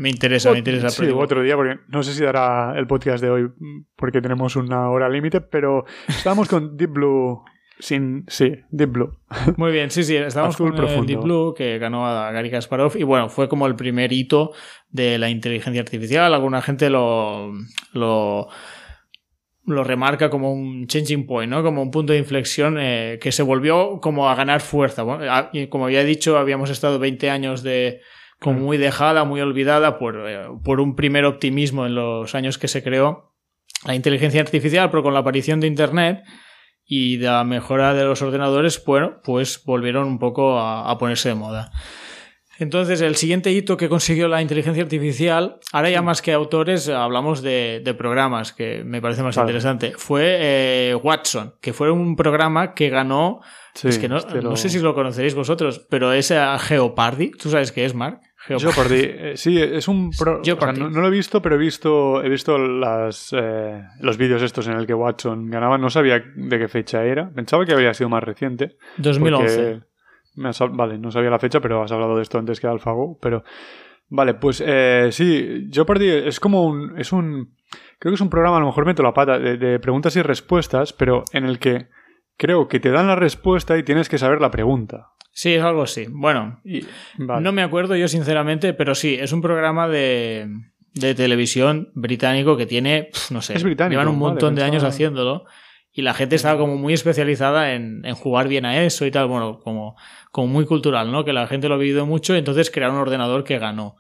interesa, me interesa. Sí, otro día, porque no sé si dará el podcast de hoy porque tenemos una hora límite, pero estamos con Deep Blue sin, sí, Deep Blue. Muy bien, sí, sí, estamos con el Deep Blue que ganó a Gary Kasparov y bueno, fue como el primer hito de la inteligencia artificial. Alguna gente lo, lo, lo remarca como un changing point, ¿no? Como un punto de inflexión eh, que se volvió como a ganar fuerza. como había dicho, habíamos estado 20 años de como muy dejada, muy olvidada por, eh, por un primer optimismo en los años que se creó la inteligencia artificial, pero con la aparición de Internet y la mejora de los ordenadores, bueno, pues volvieron un poco a, ponerse de moda. Entonces, el siguiente hito que consiguió la inteligencia artificial, ahora ya más que autores, hablamos de, programas, que me parece más interesante, fue eh, Watson, que fue un programa que ganó, es que no, este no sé si lo conoceréis vosotros, pero es a Geopardy, ¿tú sabes qué es, Mark? Jeopardy. Eh, sí, es un... no, lo he visto, pero he visto, he visto las, eh, los vídeos estos en el que Watson ganaba. No sabía de qué fecha era. Pensaba que había sido más reciente. 2011. vale, no sabía la fecha, pero has hablado de esto antes que AlphaGo. Pero... Vale, pues eh, sí, Jeopardy es como un... Es un... Creo que es un programa, a lo mejor meto la pata, de preguntas y respuestas, pero en el que creo que te dan la respuesta y tienes que saber la pregunta. Sí, es algo así. Bueno, no me acuerdo yo sinceramente, pero sí, es un programa de, de televisión británico que tiene, no sé, llevan un montón de años haciéndolo y la gente estaba como muy especializada en, en, jugar bien a eso y tal, bueno, como, como muy cultural, ¿no? Que la gente lo ha vivido mucho, y entonces crearon un ordenador que ganó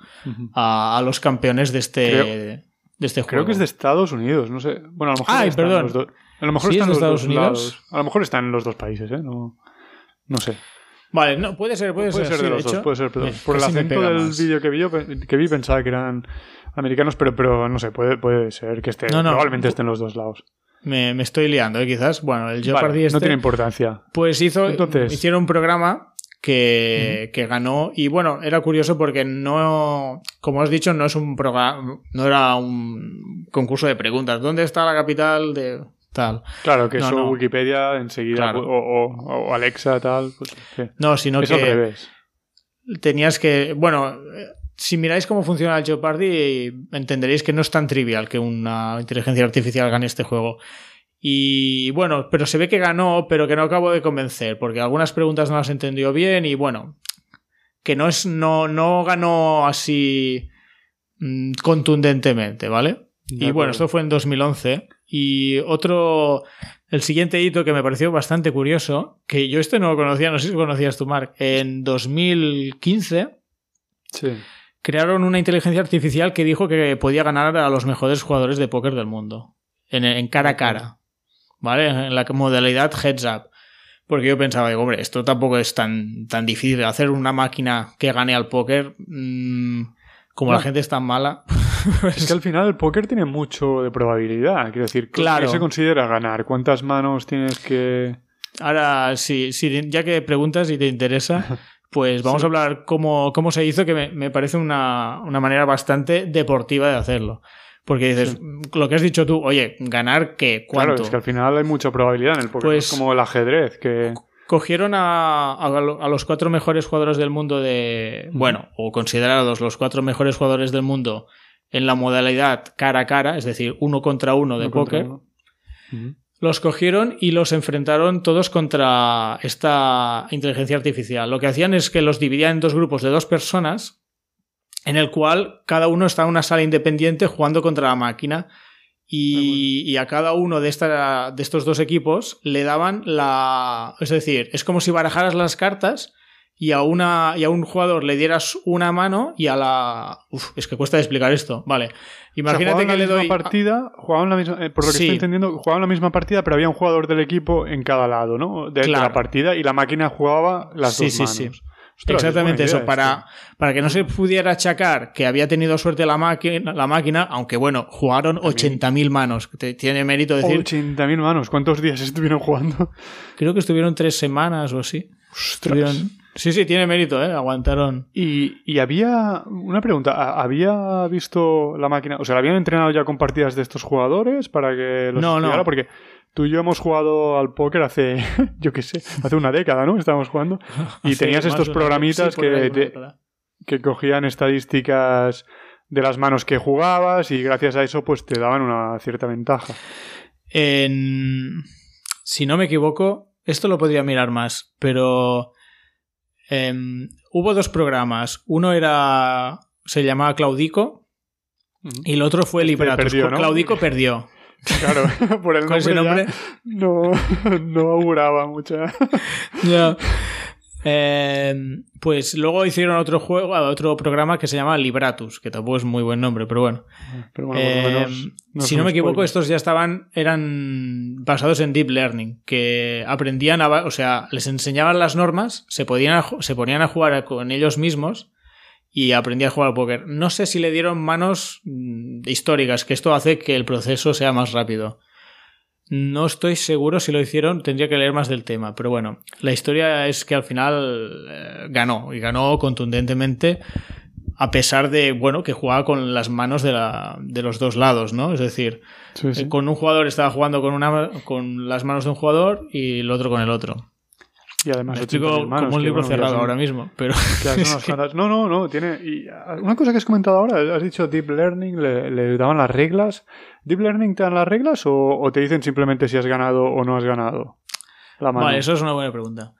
a, a, los campeones de este, de este juego. Creo que es de Estados Unidos, no sé. Bueno, a lo mejor Ay, perdón. A lo mejor están Estados Unidos. A lo mejor están en los dos países, ¿eh? No, no sé. Vale, no, puede ser, puede, puede ser. de los dos, puede ser, perdón. Por el acento del vídeo que vi, que vi pensaba que eran americanos, pero, pero no sé, puede, puede ser que esté, probablemente estén los dos lados. Me, me, estoy liando, ¿eh? quizás. Bueno, el Jeopardy este, No tiene importancia. Pues hizo, Entonces... hicieron un programa que, que, ganó y bueno, era curioso porque no, como has dicho, no es un programa, no era un concurso de preguntas. ¿Dónde está la capital de tal. Claro, que eso Wikipedia enseguida o, Alexa tal. Pues, no, sino que tenías que, bueno, si miráis cómo funciona el Jeopardy entenderéis que no es tan trivial que una inteligencia artificial gane este juego. Y bueno, pero se ve que ganó, pero que no acabo de convencer, porque algunas preguntas no las entendió bien y bueno, que no es no no ganó así mm, contundentemente, ¿vale? y bueno, esto fue en 2011 y otro, el siguiente hito que me pareció bastante curioso, que yo este no lo conocía, no sé si conocías tú, Mark, en 2015 crearon una inteligencia artificial que dijo que podía ganar a los mejores jugadores de póker del mundo, en, cara a cara, ¿vale? En la modalidad heads up. Porque yo pensaba, digo, hombre, esto tampoco es tan, tan difícil. Hacer una máquina que gane al póker, mm, como la gente es tan mala. es que al final el póker tiene mucho de probabilidad. Quiero decir, ¿qué se considera ganar? ¿Cuántas manos tienes que.? Ahora, sí, sí ya que preguntas y te interesa, pues vamos a hablar cómo, cómo se hizo, que me, parece una, manera bastante deportiva de hacerlo. Porque dices, lo que has dicho tú, oye, ganar qué, cuánto. Claro, es que al final hay mucha probabilidad en el póker. Pues, es como el ajedrez, que cogieron a, a, los cuatro mejores jugadores del mundo de. Bueno, o considerados los cuatro mejores jugadores del mundo en la modalidad cara a cara, es decir, uno contra uno de póker. Los cogieron y los enfrentaron todos contra esta inteligencia artificial. Lo que hacían es que los dividían en dos grupos de dos personas, en el cual cada uno estaba en una sala independiente jugando contra la máquina. Y, a cada uno de, esta, de estos dos equipos le daban la. Es decir, es como si barajaras las cartas y a, una, y a un jugador le dieras una mano y a la... Uf, es que cuesta explicar esto. Vale. Imagínate que le doy... partida, jugaban la misma, eh, por lo que estoy entendiendo, jugaban la misma partida, pero había un jugador del equipo en cada lado, ¿no? De, la partida y la máquina jugaba las dos manos. Sí, sí. Exactamente eso, para, para que no se pudiera achacar que había tenido suerte la, máquina, la máquina, aunque bueno, jugaron 80.000 manos. tiene mérito decir. 80.000 manos, ¿cuántos días estuvieron jugando? Creo que estuvieron tres semanas o así. Estuvieron Sí, sí, tiene mérito, ¿eh? Aguantaron. Y, había una pregunta. ¿Había visto la máquina? O sea, ¿la habían entrenado ya con partidas de estos jugadores para que los No, no. Porque tú y yo hemos jugado al póker hace, yo qué sé, hace una década, ¿no? Estábamos jugando. Y tenías estos programitas que, que cogían estadísticas de las manos que jugabas y gracias a eso pues te daban una cierta ventaja. En... Si no me equivoco, esto lo podría mirar más, pero Em, hubo dos programas. Uno era. se llamaba Claudico. Y el otro fue este Libratus. Claudico perdió. Claro, por el nombre, no, no auguraba mucha. ya. Em, pues luego hicieron otro juego, otro programa que se llama Libratus, que tampoco es muy buen nombre, pero bueno. Em, si no me equivoco, estos ya estaban, eran basados en Deep Learning, que aprendían, a, o sea, les enseñaban las normas, se, podían, se ponían a jugar con ellos mismos y aprendían a jugar al póker. No sé si le dieron manos mm, históricas, que esto hace que el proceso sea más rápido. No estoy seguro si lo hicieron, tendría que leer más del tema, pero bueno, la historia es que al final eh, ganó y ganó contundentemente a pesar de, bueno, que jugaba con las manos de, la, de los dos lados, ¿no? Es decir, eh, con un jugador estaba jugando con, una, con las manos de un jugador y el otro con el otro. Y además como un libro cerrado ahora mismo, pero... No, no, no, tiene... Y una cosa que has comentado ahora, has dicho Deep Learning, le, daban las reglas. ¿Deep Learning te dan las reglas o, te dicen simplemente si has ganado o no has ganado? La mano? Vale, eso es una buena pregunta.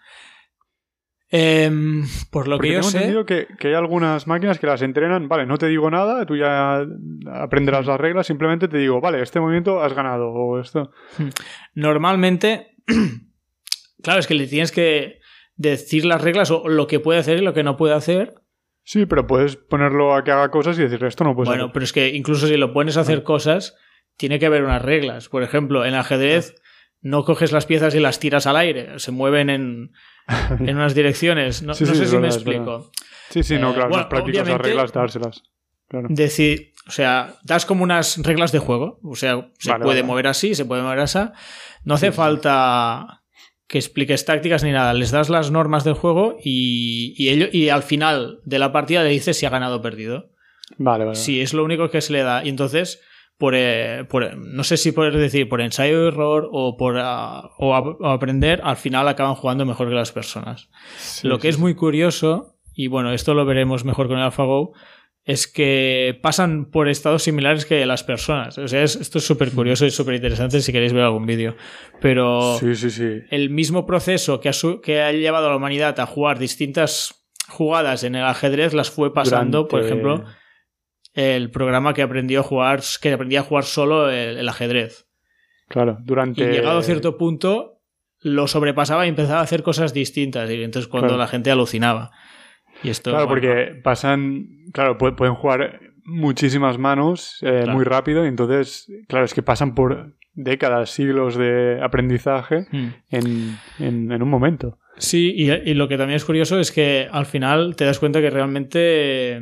Em, por lo que yo tengo sé... entendido que, que, hay algunas máquinas que las entrenan, vale, no te digo nada, tú ya aprenderás las reglas, simplemente te digo, vale, este movimiento has ganado o esto. Normalmente Claro, es que le tienes que decir las reglas o lo que puede hacer y lo que no puede hacer. Sí, pero puedes ponerlo a que haga cosas y decirle esto no puede Bueno, pero es que incluso si lo pones a hacer cosas, tiene que haber unas reglas. Por ejemplo, en ajedrez no coges las piezas y las tiras al aire, se mueven en, en unas direcciones. No, sé si me explico. Sí, sí, no, eh, claro, bueno, prácticas las reglas, dárselas. Decir, o sea, das como unas reglas de juego. O sea, se puede mover así, se puede mover así. No hace falta que expliques tácticas ni nada. Les das las normas del juego y, y al final de la partida le dices si ha ganado o perdido. Vale, vale. Sí, es lo único que se le da. Y entonces, por, eh, no sé si poder decir por ensayo y error o por ah, o, aprender, al final acaban jugando mejor que las personas. lo que es muy curioso, y bueno, esto lo veremos mejor con el AlphaGo, es que pasan por estados similares que las personas. O sea, esto es súper curioso y súper interesante si queréis ver algún vídeo. Pero el mismo proceso que ha, que ha, llevado a la humanidad a jugar distintas jugadas en el ajedrez las fue pasando, por ejemplo, el programa que aprendió a jugar, que aprendía a jugar solo el, ajedrez. Claro, durante. Y llegado a cierto punto, lo sobrepasaba y empezaba a hacer cosas distintas. Y entonces cuando la gente alucinaba claro, porque pasan, claro, pueden jugar muchísimas manos eh, muy rápido y entonces, claro, es que pasan por décadas, siglos de aprendizaje hmm. en, un momento. Sí, y, lo que también es curioso es que al final te das cuenta que realmente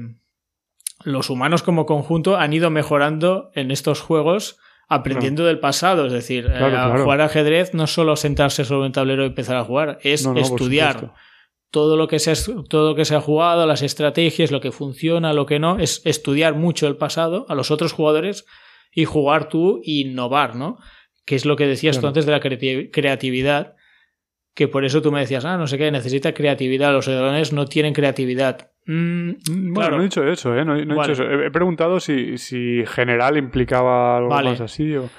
los humanos como conjunto han ido mejorando en estos juegos aprendiendo del pasado. Es decir, eh, jugar ajedrez no es solo sentarse sobre un tablero y empezar a jugar, es estudiar todo lo que se ha, todo lo que se ha jugado, las estrategias, lo que funciona, lo que no, es estudiar mucho el pasado a los otros jugadores y jugar tú e innovar, ¿no? Que es lo que decías tú antes de la creatividad, que por eso tú me decías, ah, no sé qué, necesita creatividad, los ordenadores no tienen creatividad. Mm, bueno, no he dicho eso, ¿eh? No, he, dicho eso. He, preguntado si, si, general implicaba algo más así o...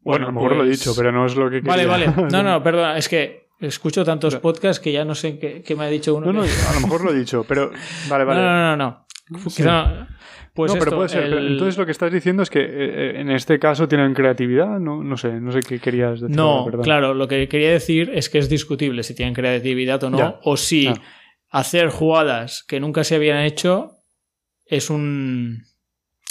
Bueno, a lo mejor lo he pues dicho, pero no es lo que quería. Vale, vale. No, no, perdona, es que escucho tantos podcasts que ya no sé qué, me ha dicho uno. No, no, a lo mejor lo he dicho, pero... Vale, vale. No, no, no, no. Pues no, pero puede ser. entonces lo que estás diciendo es que eh, eh, en este caso tienen creatividad. No, no sé, no sé qué querías decir. No, claro, lo que quería decir es que es discutible si tienen creatividad o no, o si hacer jugadas que nunca se habían hecho es un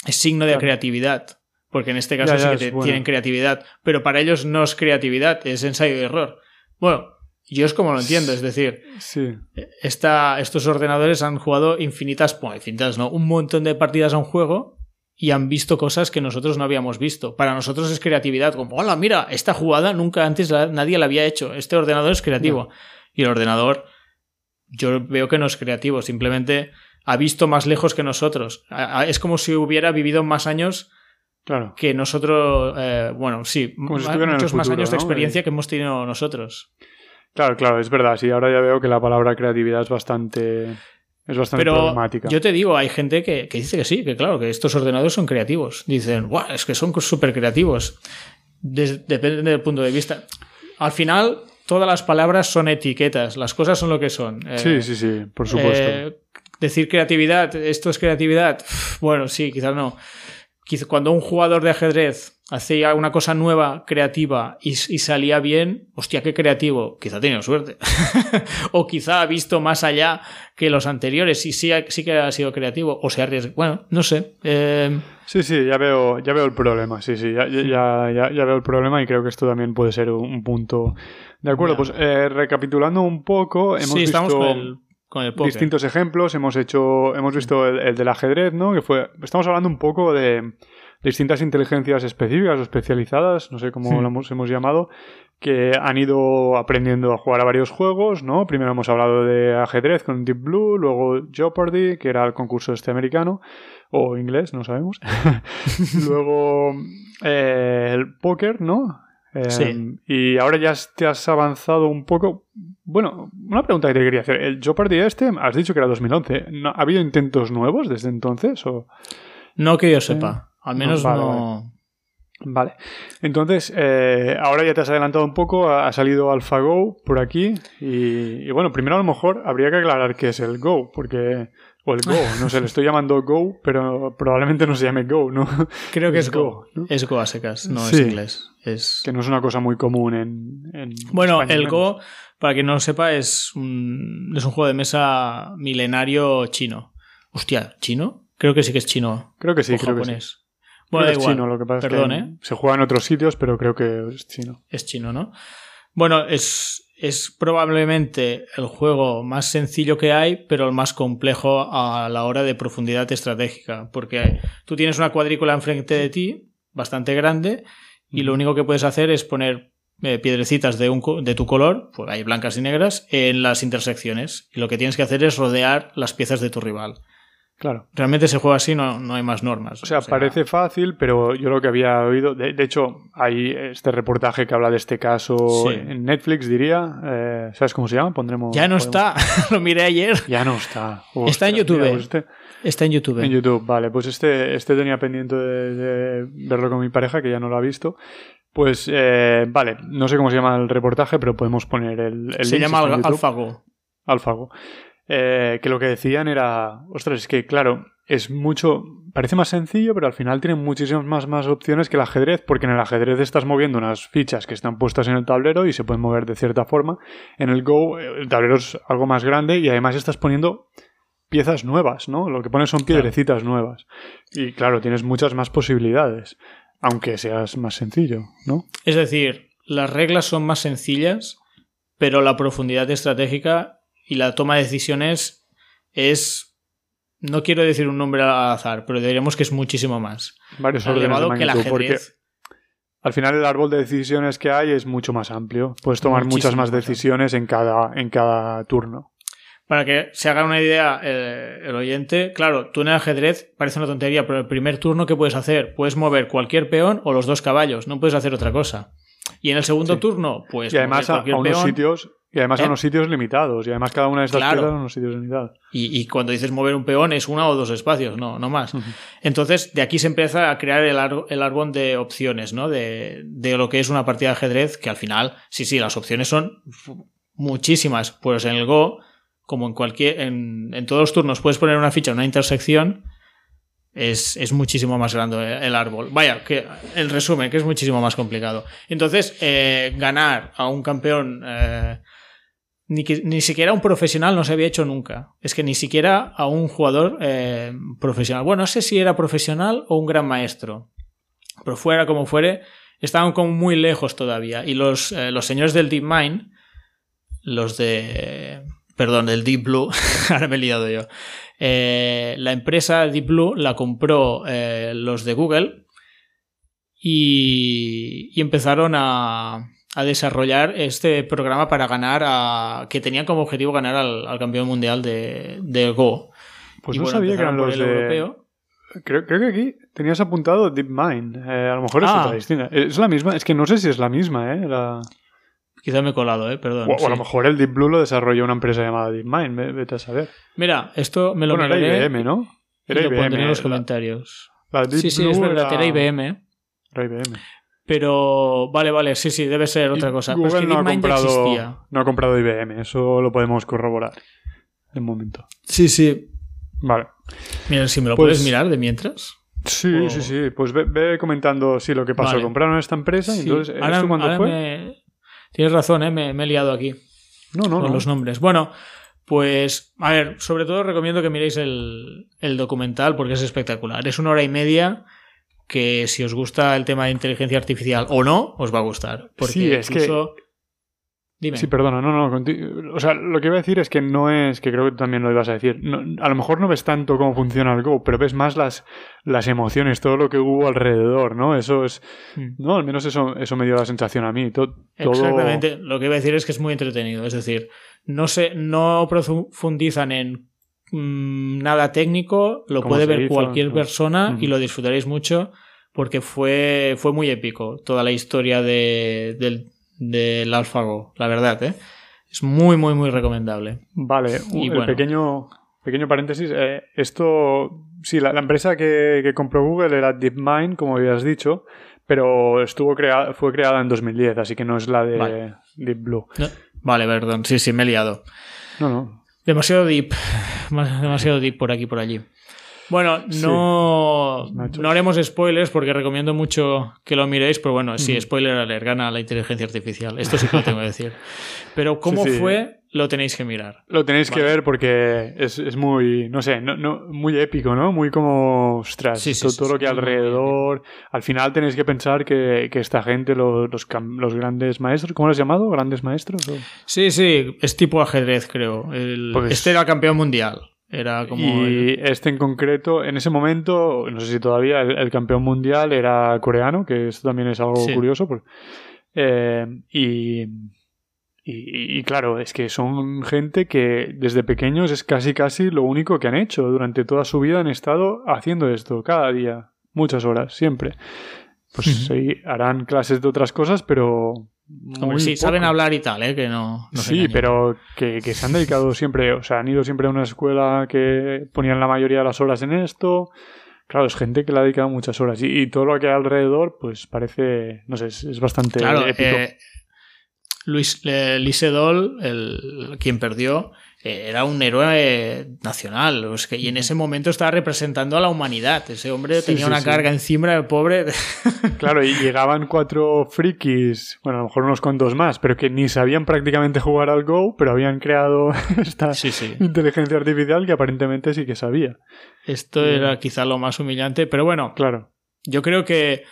signo de creatividad. Porque en este caso sí que tienen creatividad. Pero para ellos no es creatividad, es ensayo de error. Bueno, yo es como lo entiendo, es decir, sí. estos ordenadores han jugado infinitas, bueno, infinitas no, un montón de partidas a un juego y han visto cosas que nosotros no habíamos visto. Para nosotros es creatividad, como, hola, mira, esta jugada nunca antes nadie la había hecho, este ordenador es creativo. Y el ordenador, yo veo que no es creativo, simplemente ha visto más lejos que nosotros. Es como si hubiera vivido más años Claro. Que nosotros, eh, bueno, sí, muchos más años de experiencia que hemos tenido nosotros. Claro, claro, es verdad. Sí, ahora ya veo que la palabra creatividad es bastante. Es bastante Pero problemática. Yo te digo, hay gente que, dice que sí, que claro, que estos ordenadores son creativos. Dicen, ¡guau! Es que son súper creativos. depende del punto de vista. Al final, todas las palabras son etiquetas, las cosas son lo que son. sí, eh, sí, sí, por supuesto. Eh, decir creatividad, esto es creatividad, bueno, sí, quizás no. Cuando un jugador de ajedrez hacía una cosa nueva, creativa y, salía bien, hostia, qué creativo. Quizá ha tenido suerte. o quizá ha visto más allá que los anteriores y sí, sí que ha sido creativo o se ha arriesgado. Bueno, no sé. Eh, sí, sí, ya veo, ya veo el problema. Sí, sí, ya, ya, ya, veo el problema y creo que esto también puede ser un punto. De acuerdo, pues eh, recapitulando un poco, hemos visto. Con el, distintos ejemplos, hemos hecho, hemos visto el, el, del ajedrez, ¿no? Que fue, estamos hablando un poco de, distintas inteligencias específicas o especializadas, no sé cómo lo hemos, hemos, llamado, que han ido aprendiendo a jugar a varios juegos, ¿no? Primero hemos hablado de ajedrez con Deep Blue, luego Jeopardy, que era el concurso este americano, o inglés, no sabemos. luego eh, el póker, ¿no? Sí. Y ahora ya te has avanzado un poco. Bueno, una pregunta que te quería hacer. ¿El Jeopardy este, has dicho que era 2011? ¿Ha habido intentos nuevos desde entonces? O... No que yo sepa. Al menos no. Vale. Entonces, eh, ahora ya te has adelantado un poco, ha salido AlphaGo por aquí. Y, bueno, primero a lo mejor habría que aclarar qué es el Go, porque. O el Go, no sé, le estoy llamando Go, pero probablemente no se llame Go, ¿no? Creo que es, Go. Es Go a secas, no es inglés. Es... Que no es una cosa muy común en. bueno, el Go, para quien no lo sepa, es un, es un juego de mesa milenario chino. Hostia, ¿chino? Creo que sí que es chino. Creo que sí, creo que sí. Bueno, es chino, lo que pasa Perdón, es que ¿eh? se juega en otros sitios, pero creo que es chino. Es chino, ¿no? Bueno, es, es probablemente el juego más sencillo que hay, pero el más complejo a la hora de profundidad estratégica, porque tú tienes una cuadrícula enfrente de ti, bastante grande, y lo único que puedes hacer es poner eh, piedrecitas de, un, de tu color, pues hay blancas y negras, en las intersecciones. Y lo que tienes que hacer es rodear las piezas de tu rival. Claro. Realmente se juega así, no, no hay más normas. O sea, parece fácil, pero yo lo que había oído, de, hecho, hay este reportaje que habla de este caso en Netflix, diría. Eh, ¿Sabes cómo se llama? Pondremos. Ya no está, lo miré ayer. Ya no está. está en YouTube. Pues este está en YouTube. En YouTube, vale. Pues este, este tenía pendiente de, verlo con mi pareja, que ya no lo ha visto. Pues eh, vale, no sé cómo se llama el reportaje, pero podemos poner el. el se llama Alfago. Alfago. Eh, que lo que decían era, ostras, es que claro, es mucho, parece más sencillo, pero al final tiene muchísimas más, más opciones que el ajedrez, porque en el ajedrez estás moviendo unas fichas que están puestas en el tablero y se pueden mover de cierta forma. En el Go, el tablero es algo más grande y además estás poniendo piezas nuevas, ¿no? Lo que pones son piedrecitas nuevas. Y claro, tienes muchas más posibilidades, aunque seas más sencillo, ¿no? Es decir, las reglas son más sencillas, pero la profundidad estratégica y la toma de decisiones es no quiero decir un nombre al azar, pero diríamos que es muchísimo más. Varios de magnitud, porque al final el árbol de decisiones que hay es mucho más amplio. Puedes tomar muchas más decisiones en cada, en cada turno. Para que se haga una idea eh, el oyente, claro, tú en el ajedrez parece una tontería, pero el primer turno que puedes hacer, puedes mover cualquier peón o los dos caballos, no puedes hacer otra cosa. Y en el segundo turno, pues y además a, unos sitios Y además ¿Eh? a unos sitios limitados. Y además cada una de estas Claro. piezas a unos sitios limitados. Y, y cuando dices mover un peón es una o dos espacios, no, no más. Entonces, de aquí se empieza a crear el, ar- el árbol de opciones, ¿no? De, de lo que es una partida de ajedrez, que al final, sí, sí, las opciones son muchísimas. Pues en el Go, como en cualquier. En, en todos los turnos puedes poner una ficha en una intersección. Es, es muchísimo más grande el árbol. Vaya, que en resumen, que es muchísimo más complicado. Entonces, eh, ganar a un campeón eh, ni, ni siquiera un profesional no se había hecho nunca. Es que ni siquiera a un jugador eh, profesional. Bueno, no sé si era profesional o un gran maestro. Pero fuera como fuere, estaban como muy lejos todavía. Y los, eh, los señores del DeepMind, los de... Perdón, del Deep Blue, ahora me he liado yo. Eh, la empresa Deep Blue la compró los de Google y, y empezaron a, a desarrollar este programa para ganar a. que tenía como objetivo ganar al, al campeón mundial de, de Go. Pues Y no bueno, sabía que eran los de... europeo. Creo, creo que aquí tenías apuntado DeepMind. Eh, a lo mejor es Ah. otra distinta. Es la misma. Es que no sé si es la misma, ¿eh? La- Quizá me he colado, eh, perdón. O, o a lo mejor el Deep Blue lo desarrolló una empresa llamada DeepMind. ve- Vete a saber. Mira, esto me lo bueno, era IBM, ¿no? y Era lo pondré en IBM. los la- comentarios. la Deep Sí, sí, es verdad, era IBM. Era IBM. Pero vale, vale, sí, sí, debe ser otra cosa. Pero es Google que no, ha comprado, no ha comprado IBM. Eso lo podemos corroborar. De momento. Sí, sí. Vale. Mira, si me lo Pues- puedes mirar de mientras. Sí, O- sí, sí. Pues ve, ve comentando sí, lo que pasó. Vale. Compraron esta empresa y entonces. ahora- ¿Esto cuándo ahora fue? me- Tienes razón, ¿eh? me, me he liado aquí. No, no, con no. los nombres. Bueno, pues, a ver, sobre todo recomiendo que miréis el, el documental porque es espectacular. Es una hora y media que si os gusta el tema de inteligencia artificial o no, os va a gustar. Porque Sí, es que- incluso... Dime. Sí, perdona, no, no. O sea, lo que iba a decir es que no es, que creo que también lo ibas a decir. no- a lo mejor no ves tanto cómo funciona el Go, pero ves más las, las emociones, todo lo que hubo alrededor, ¿no? Eso es, Mm. no, al menos eso, eso me dio la sensación a mí. To- todo... Exactamente. Lo que iba a decir es que es muy entretenido. Es decir, no se, no profundizan en mm, nada técnico, lo puede ver hizo, cualquier ¿no? persona y lo disfrutaréis mucho porque fue, fue muy épico toda la historia de, del, del AlphaGo, la verdad, ¿eh? Es muy, muy, muy recomendable. Vale, Y el bueno. pequeño, pequeño paréntesis. eh, esto, sí, la, la empresa que, que compró Google era DeepMind, como habías dicho, pero estuvo crea fue creada en 2010, así que no es la de Vale. Deep Blue. No- Vale, perdón, sí, sí, me he liado. No, no. Demasiado deep. Demasiado deep por aquí por allí. Bueno, no, no haremos spoilers porque recomiendo mucho que lo miréis, pero bueno, sí, spoiler alert, gana la inteligencia artificial. Esto sí que lo tengo que decir. Pero cómo Sí, sí. fue, lo tenéis que mirar. Lo tenéis que ver porque es, es muy, no sé, no, no, muy épico, ¿no? Muy como, ostras, Sí, sí, todo, sí, todo lo que alrededor. Al final tenéis que pensar que, que esta gente, los, los, los grandes maestros, ¿cómo los has llamado? ¿Grandes maestros? o? Sí, sí, es tipo ajedrez, creo. El- Pues- Este era campeón mundial. Era como. y el- este en concreto, en ese momento, no sé si todavía, el, el campeón mundial era coreano, que esto también es algo curioso. pues, eh, y, y, y claro, es que son gente que desde pequeños es casi casi lo único que han hecho. Durante toda su vida han estado haciendo esto, cada día, muchas horas, siempre. Pues sí, harán clases de otras cosas, pero... Muy sí, saben hablar y tal, ¿eh? Que no. sí, pero que, que se han dedicado siempre, o sea, han ido siempre a una escuela que ponían la mayoría de las horas en esto. Claro, es gente que le ha dedicado muchas horas. Y, y todo lo que hay alrededor, pues parece, no sé, es, es bastante Claro, épico. eh, Luis eh, Lisedol, el, quien perdió, eh, era un héroe nacional. Es que, y en ese momento estaba representando a la humanidad. Ese hombre Sí, tenía sí, una sí. carga encima, el pobre. Claro, y llegaban cuatro frikis, bueno, a lo mejor unos cuantos más, pero que ni sabían prácticamente jugar al Go, pero habían creado esta inteligencia artificial que aparentemente sí que sabía. Esto era quizá lo más humillante, pero bueno, Claro. yo creo que.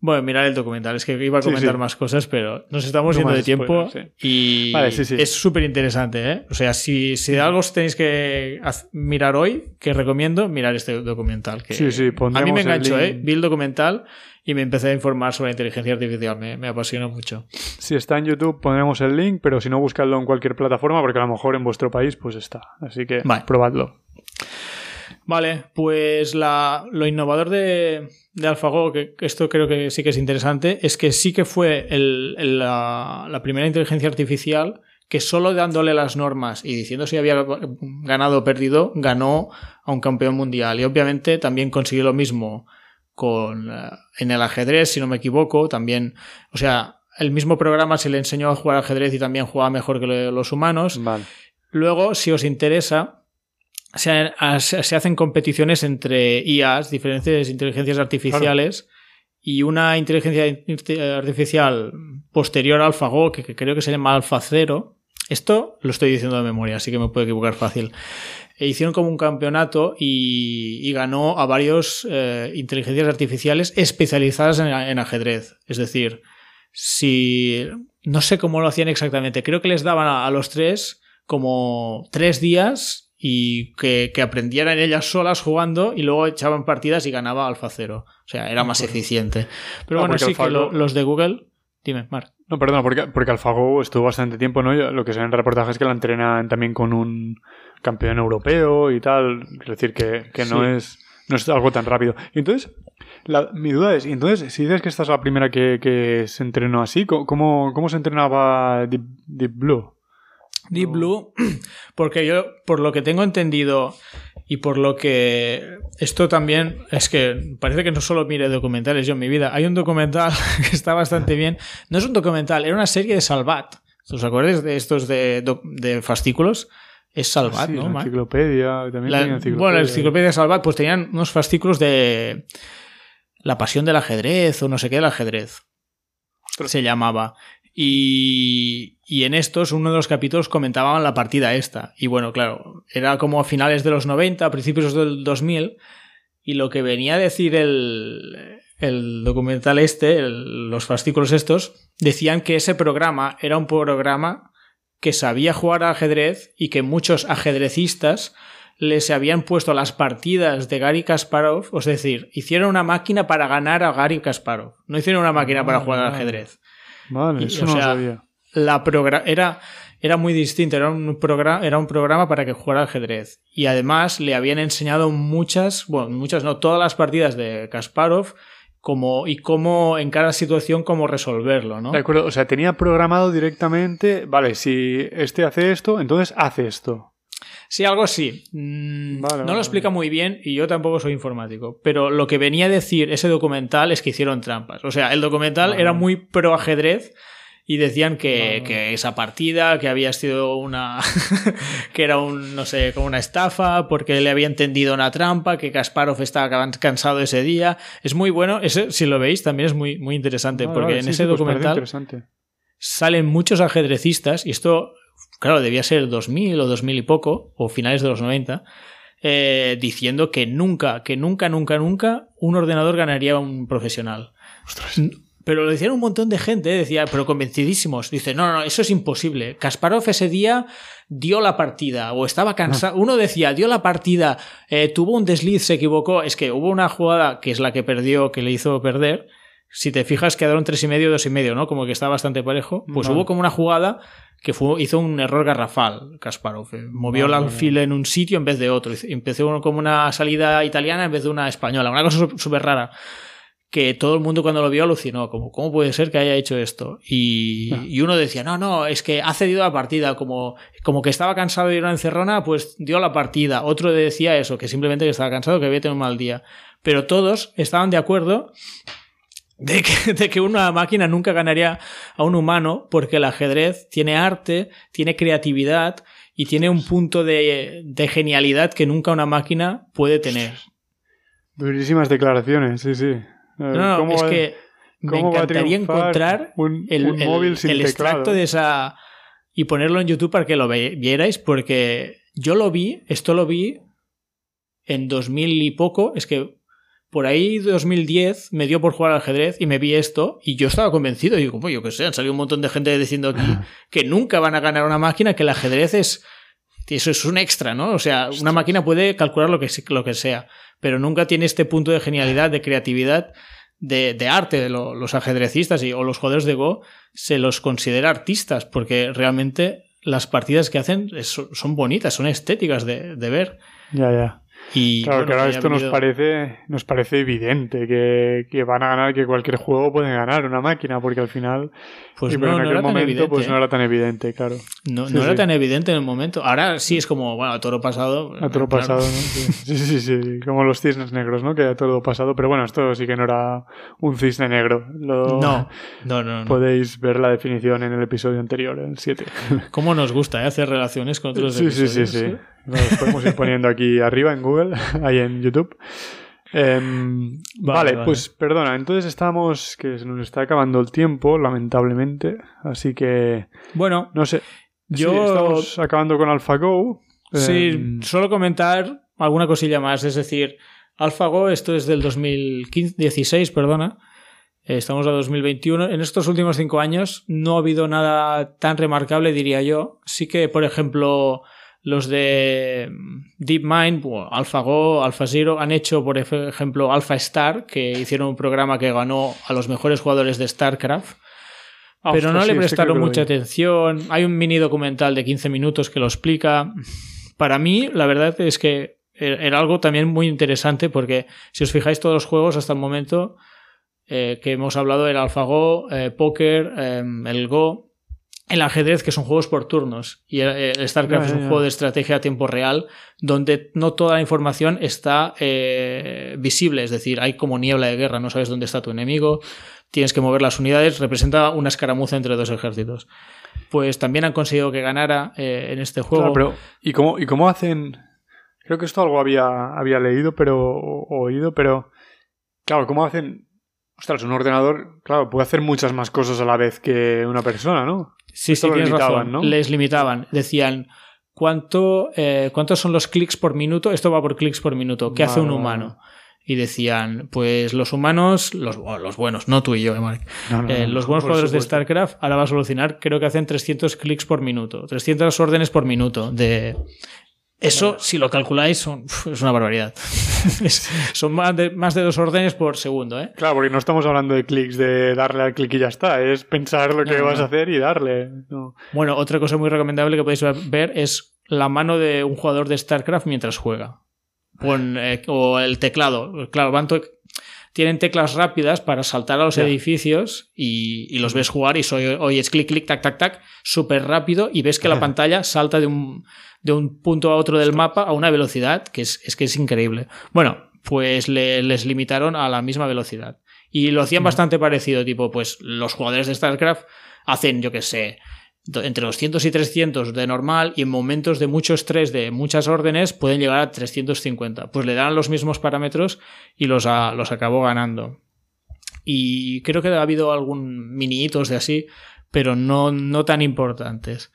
Bueno, mirar el documental, es que iba a comentar sí. más cosas, pero nos estamos No yendo de tiempo y Vale, es súper interesante, ¿eh? O sea, si, si de algo os tenéis que mirar hoy, que recomiendo, mirar este documental. Que Sí, sí, a mí me enganchó. ¿eh? Vi el documental y me empecé a informar sobre la inteligencia artificial, me, me apasionó mucho. Si está en YouTube pondremos el link, pero si no, buscadlo en cualquier plataforma porque a lo mejor en vuestro país pues está. Así que Vale. probadlo. Vale, pues lo innovador de, AlphaGo, que, esto creo que sí que es interesante, es que sí que fue la, primera inteligencia artificial que solo dándole las normas y diciendo si había ganado o perdido, ganó a un campeón mundial. Y obviamente también consiguió lo mismo con, eh, en el ajedrez, si no me equivoco, también, o sea, el mismo programa se le enseñó a jugar ajedrez y también jugaba mejor que los humanos. Luego, si os interesa, se, hacen competiciones entre IAs, diferentes inteligencias artificiales, y una inteligencia artificial posterior a AlphaGo, que, creo que se llama AlphaZero. Esto lo estoy diciendo de memoria, así que me puedo equivocar fácil. E hicieron como un campeonato y, ganó a varios eh, inteligencias artificiales especializadas en, ajedrez. Es decir, si. No sé cómo lo hacían exactamente. Creo que les daban a los tres como tres días y que, aprendieran ellas solas jugando y luego echaban partidas y ganaba Alfa Cero. O sea, era más eficiente. Pero bueno, sí que los de Google. Dime, Mark. No, perdona, porque, porque AlphaGo estuvo bastante tiempo, ¿no? Lo que se ve en reportajes es que la entrenan también con un campeón europeo y tal. Es decir, que, no, es, no es algo tan rápido. Y entonces, mi duda es, y entonces, si dices que esta es la primera que, se entrenó así, ¿cómo, cómo se entrenaba Deep Blue? Deep Blue, porque yo, por lo que tengo entendido y por lo que esto también es que parece que no solo mire documentales yo en mi vida. Hay un documental que está bastante bien. No es un documental, era una serie de Salvat. ¿Os acordáis de estos de, de fascículos? Es Salvat, ¿no? La enciclopedia, también la, enciclopedia. Bueno, la enciclopedia Salvat, pues tenían unos fascículos de la pasión del ajedrez o no sé qué del ajedrez. Se llamaba. Y, en estos, uno de los capítulos comentaban la partida esta. Y bueno, claro, era como a finales de los 90, a principios del 2000. Y lo que venía a decir el, el documental este, los fascículos estos, decían que ese programa era un programa que sabía jugar al ajedrez y que muchos ajedrecistas les habían puesto las partidas de Gary Kasparov, es decir, hicieron una máquina para ganar a Gary Kasparov, no hicieron una máquina para jugar al ajedrez. Vale, eso no sabía. La era, era muy distinto, era un, programa, era un programa para que jugara ajedrez. Y además le habían enseñado muchas, bueno, muchas no, todas las partidas de Kasparov como, y cómo en cada situación cómo resolverlo, ¿no? De acuerdo, o sea, tenía programado directamente, vale, si este hace esto, entonces hace esto. Sí, algo así. Mm, no lo explica muy bien y yo tampoco soy informático. Pero lo que venía a decir ese documental es que hicieron trampas. O sea, el documental era muy pro ajedrez y decían que, que, esa partida, que había sido una. que era un, no sé, como una estafa, porque le había entendido una trampa, que Kasparov estaba cansado ese día. Es muy bueno, ese, si lo veis, también es muy, muy interesante, porque en ese pues documental salen muchos ajedrecistas, y esto claro, debía ser 2000 o 2000 y poco, o finales de los 90, eh, diciendo que nunca, que nunca, nunca, nunca un ordenador ganaría a un profesional. Pero lo decían un montón de gente, decía, pero convencidísimos. Dice, no, no, eso es imposible. Kasparov ese día dio la partida o estaba cansado. Uno decía, dio la partida, eh, tuvo un desliz, se equivocó. Es que hubo una jugada que es la que perdió, que le hizo perder. Si te fijas, quedaron tres y medio, dos y medio, ¿no? Como que está bastante parejo. Pues hubo como una jugada que fue, hizo un error garrafal, Kasparov. Eh, movió el alfil en un sitio en vez de otro. Empezó como una salida italiana en vez de una española. Una cosa súper rara. Que todo el mundo cuando lo vio alucinó, como, ¿cómo puede ser que haya hecho esto? Y, ah. y uno decía, no, no, es que ha cedido la partida, como, como que estaba cansado de ir a encerrona, pues dio la partida. Otro decía eso, que simplemente que estaba cansado, que había tenido un mal día. Pero todos estaban de acuerdo de que, una máquina nunca ganaría a un humano porque el ajedrez tiene arte, tiene creatividad y tiene un punto de, genialidad que nunca una máquina puede tener. Durísimas declaraciones, sí, sí. No, no, es que me encantaría encontrar el, móvil el extracto de esa y ponerlo en YouTube para que lo vierais porque yo lo vi, esto lo vi en 2000 y poco, es que por ahí 2010 me dio por jugar al ajedrez y me vi esto y yo estaba convencido. Y digo, pues yo qué sé, han salido un montón de gente diciendo aquí que nunca van a ganar una máquina, que el ajedrez es. Eso es un extra, ¿no? O sea, una máquina puede calcular lo que, lo que sea, pero nunca tiene este punto de genialidad, de creatividad, de, de arte. De los ajedrecistas y, o los jugadores de Go se los considera artistas, porque realmente las partidas que hacen son bonitas, son estéticas de, de ver. Ya, ya. Y, claro, que ahora esto nos parece, nos parece evidente que, van a ganar, que cualquier juego puede ganar una máquina, porque al final. Pues no, en aquel momento pues no ¿eh? era tan evidente, claro. No, era tan evidente en el momento. Ahora sí es como, bueno, a toro pasado. A toro pasado, ¿no? Sí. sí, sí, como los cisnes negros, ¿no? Que a todo pasado. Pero bueno, esto sí que no era un cisne negro. No, no, no, Podéis ver la definición en el episodio anterior, el 7. ¿Cómo nos gusta ¿eh? hacer relaciones con otros sí, Sí, sí, sí. Nos podemos ir poniendo aquí arriba en Google, ahí en YouTube. Em, vale, pues perdona, entonces estamos, que se nos está acabando el tiempo, lamentablemente, así que... Bueno, no sé. Yo... estamos acabando con AlphaGo. Sí, em, solo comentar alguna cosilla más, es decir, AlphaGo, esto es del 2016, perdona, estamos a 2021. En estos últimos cinco años no ha habido nada tan remarcable, diría yo. Sí que, por ejemplo, los de DeepMind, AlphaGo, AlphaZero, han hecho, por ejemplo, AlphaStar, que hicieron un programa que ganó a los mejores jugadores de StarCraft. Ah, pero no le prestaron mucha atención. Hay un mini documental de 15 minutos que lo explica. Para mí, la verdad es que era algo también muy interesante porque si os fijáis todos los juegos hasta el momento eh, que hemos hablado, el AlphaGo, eh, Poker, eh, el Go, el ajedrez, que son juegos por turnos, y el, StarCraft es un juego de estrategia a tiempo real, donde no toda la información está eh, visible, es decir, hay como niebla de guerra, no sabes dónde está tu enemigo, tienes que mover las unidades, representa una escaramuza entre dos ejércitos. Pues también han conseguido que ganara eh, en este juego. pero ¿y cómo, ¿y cómo hacen? Creo que esto algo había, había leído pero, o oído, pero claro, ¿cómo hacen Ostras, un ordenador, claro, puede hacer muchas más cosas a la vez que una persona, ¿no? Sí, sí, tienes razón. ¿no? Les limitaban. Decían, ¿cuánto, eh, ¿cuántos son los clics por minuto? Esto va por clics por minuto. ¿Qué hace un humano? Y decían, pues los humanos, los, los buenos, no tú y yo, eh, eh los buenos jugadores de StarCraft ahora va a solucionar, creo que hacen 300 clics por minuto, 300 órdenes por minuto de, eso, si lo calculáis, son, es una barbaridad. son más de, más de dos órdenes por segundo, ¿eh? Claro, porque no estamos hablando de clics de darle al clic y ya está. Es pensar lo que vas a hacer y darle. Bueno, otra cosa muy recomendable que podéis ver es la mano de un jugador de StarCraft mientras juega. Eh, o el teclado. Claro, van tienen teclas rápidas para saltar a los edificios y, los ves jugar y soy, oyes clic, clic, tac, tac, tac, súper rápido y ves que la pantalla salta de un, de un punto a otro del mapa a una velocidad que es, que es increíble. Bueno, pues les limitaron a la misma velocidad. Y lo hacían bastante parecido, tipo, pues los jugadores de StarCraft hacen, yo qué sé, entre 200 y 300 de normal y en momentos de mucho estrés de muchas órdenes pueden llegar a 350. Pues le dan los mismos parámetros y los, los acabó ganando. Y creo que ha habido algún mini hitos de así, pero no, no tan importantes.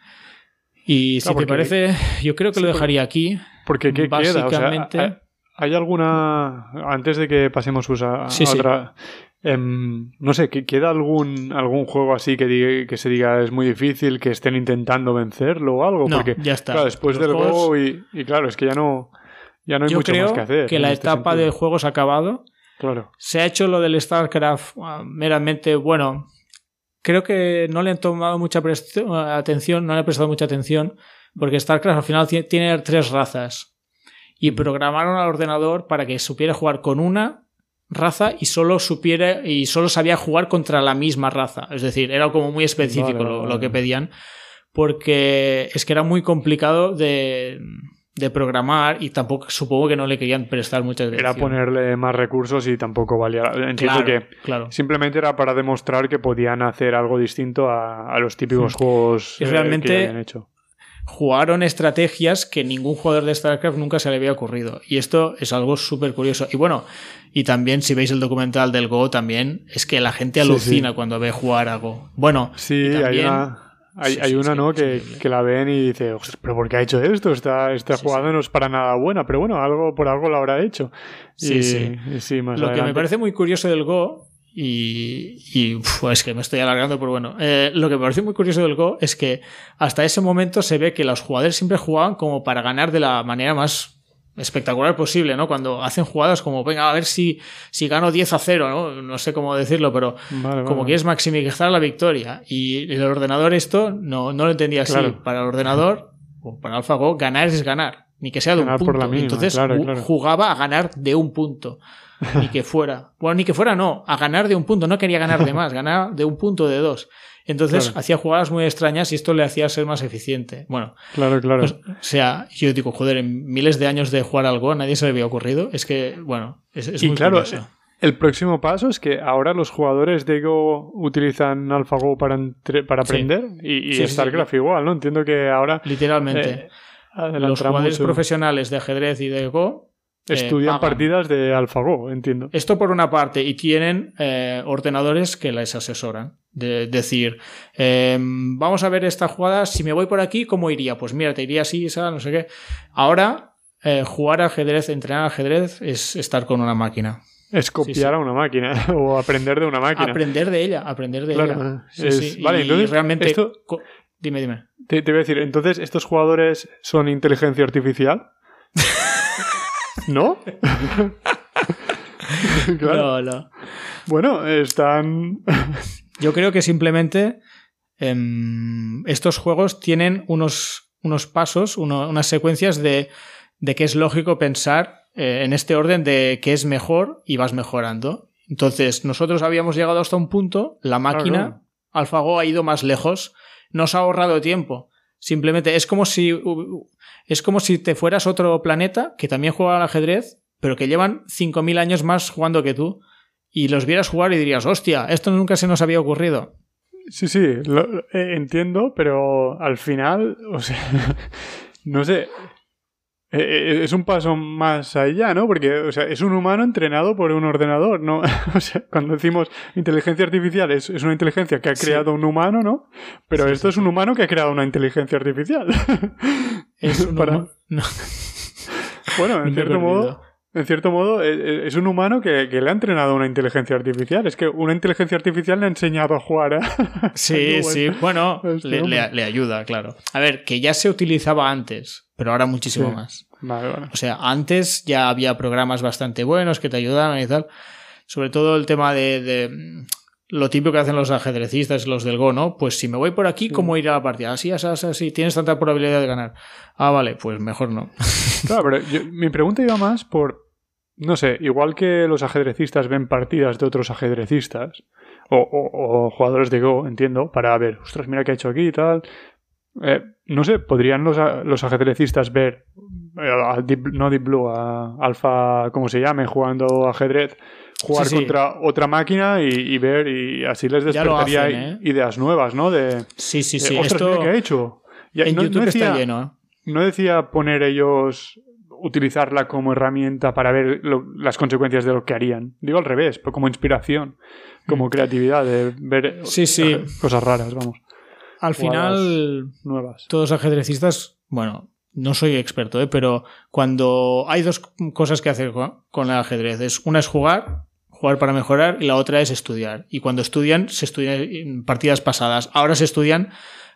Y si te parece, yo creo que lo dejaría aquí. Porque ¿qué queda? ¿hay, alguna, antes de que pasemos a, otra, Em, no sé, ¿queda algún, algún juego así que, que se diga es muy difícil, que estén intentando vencerlo o algo? No, Porque, ya está. después del juego y, claro, es que ya no, ya no hay mucho más que hacer. que la este etapa de juegos ha acabado. Claro. Se ha hecho lo del StarCraft ah, meramente, bueno, creo que no le han tomado mucha atención, no le han prestado mucha atención, porque StarCraft al final tiene tres razas. Y programaron al ordenador para que supiera jugar con una raza y solo supiera y solo sabía jugar contra la misma raza. Es decir, era como muy específico lo, que pedían. Porque es que era muy complicado de, de, programar y tampoco supongo que no le querían prestar mucha atención. Era ponerle más recursos y tampoco valía. Entiendo que simplemente era para demostrar que podían hacer algo distinto a, los típicos juegos realmente, que habían hecho jugaron estrategias que ningún jugador de StarCraft nunca se le había ocurrido. Y esto es algo súper curioso. Y bueno, y también si veis el documental del Go también, es que la gente alucina cuando ve jugar a Go. Bueno, sí, hay una... Hay, una, ¿no? Que, que, la ven y dice, pero ¿por qué ha hecho esto? Esta, esta jugada no es para nada buena, pero bueno, algo por algo lo habrá hecho. Sí, sí. sí más Lo que me parece muy curioso del Go y, y es que me estoy alargando, pero bueno, eh, lo que me parece muy curioso del Go es que hasta ese momento se ve que los jugadores siempre jugaban como para ganar de la manera más espectacular posible, ¿no? Cuando hacen jugadas como, venga, a ver si, si gano 10 a 0, ¿no? No sé cómo decirlo, pero como quieres maximizar la victoria. Y el ordenador esto no, no lo entendía así. Para el ordenador, o para AlphaGo, ganar es ganar. ni que sea de un punto. Entonces jugaba a ganar de un punto. Ni que fuera. Bueno, ni que fuera, no. A ganar de un punto. No quería ganar de más. Ganar de un punto de dos. Entonces hacía jugadas muy extrañas y esto le hacía ser más eficiente. Bueno, claro, claro. Pues, o sea, yo digo, joder, en miles de años de jugar algo a nadie se le había ocurrido. Es que, bueno, es, es muy claro, El próximo paso es que ahora los jugadores de Go utilizan AlphaGo para, para aprender y, y StarCraft igual, ¿no? Entiendo que ahora. Literalmente. Eh, los jugadores profesionales de ajedrez y de Go eh, Estudian partidas de AlphaGo, entiendo. Esto por una parte, y tienen eh, ordenadores que les asesoran. De decir, em, vamos a ver esta jugada, si me voy por aquí, ¿cómo iría? Pues mira, te iría así, esa, no sé qué. Ahora, eh, jugar ajedrez, entrenar ajedrez, es estar con una máquina. Es copiar a una máquina o aprender de una máquina. Aprender de ella, aprender de ella. vale, entonces, realmente. Dime, dime. te voy a decir, entonces, ¿estos jugadores son inteligencia artificial? ¿No? No, no. Bueno, están. Yo creo que simplemente em, estos juegos tienen unos, unos pasos, unas secuencias de, de que es lógico pensar eh, en este orden de qué es mejor y vas mejorando. Entonces, nosotros habíamos llegado hasta un punto, la máquina, AlphaGo ha ido más lejos, nos ha ahorrado tiempo. Simplemente es como si es como si te fueras otro planeta que también juega al ajedrez, pero que llevan 5.000 años más jugando que tú. Y los vieras jugar y dirías, hostia, esto nunca se nos había ocurrido. Sí, sí, lo, eh, entiendo, pero al final, o sea, no sé, eh, eh, es un paso más allá, ¿no? Porque, o sea, es un humano entrenado por un ordenador, ¿no? o sea, cuando decimos inteligencia artificial es, una inteligencia que ha creado un humano, ¿no? Pero esto es un humano que ha creado una inteligencia artificial. es un Para... Bueno, en cierto modo... En cierto modo, es un humano que, le ha entrenado una inteligencia artificial. Es que una inteligencia artificial le ha enseñado a jugar. Sí, sí. Bueno, le, le, ayuda, claro. A ver, que ya se utilizaba antes pero ahora muchísimo más. O sea, antes ya había programas bastante buenos que te ayudaban y tal. Sobre todo el tema de, mm, lo típico que hacen los ajedrecistas, los del Go, ¿no? Pues si me voy por aquí, ¿cómo ir a la partida? Así, así, así, tienes tanta probabilidad de ganar. Ah, vale, pues mejor no. Claro, pero mi pregunta iba más por, no sé, igual que los ajedrecistas ven partidas de otros ajedrecistas, o, o, jugadores de Go, entiendo, para ver, ostras, mira qué ha hecho aquí y tal, eh, no sé, ¿podrían los, los ajedrecistas ver eh, no Deep Blue, a Alpha, como se llame, jugando ajedrez, jugar contra otra máquina y, ver, y así les despertaría ¿eh? ideas nuevas, ¿no? De, sí, sí, sí. Esto... ¿qué ha hecho? en no, YouTube decía, está lleno. No decía poner ellos utilizarla como herramienta para ver las consecuencias de lo que harían. Digo al revés, pues como inspiración, como mm. creatividad, de ver cosas raras, vamos al final, nuevas. todos ajedrecistas, bueno, no soy experto, ¿eh? pero cuando hay dos cosas que hacer con el ajedrez, es, una es jugar, jugar para mejorar, y la otra es estudiar. Y cuando estudian, se estudian partidas pasadas. Ahora se estudian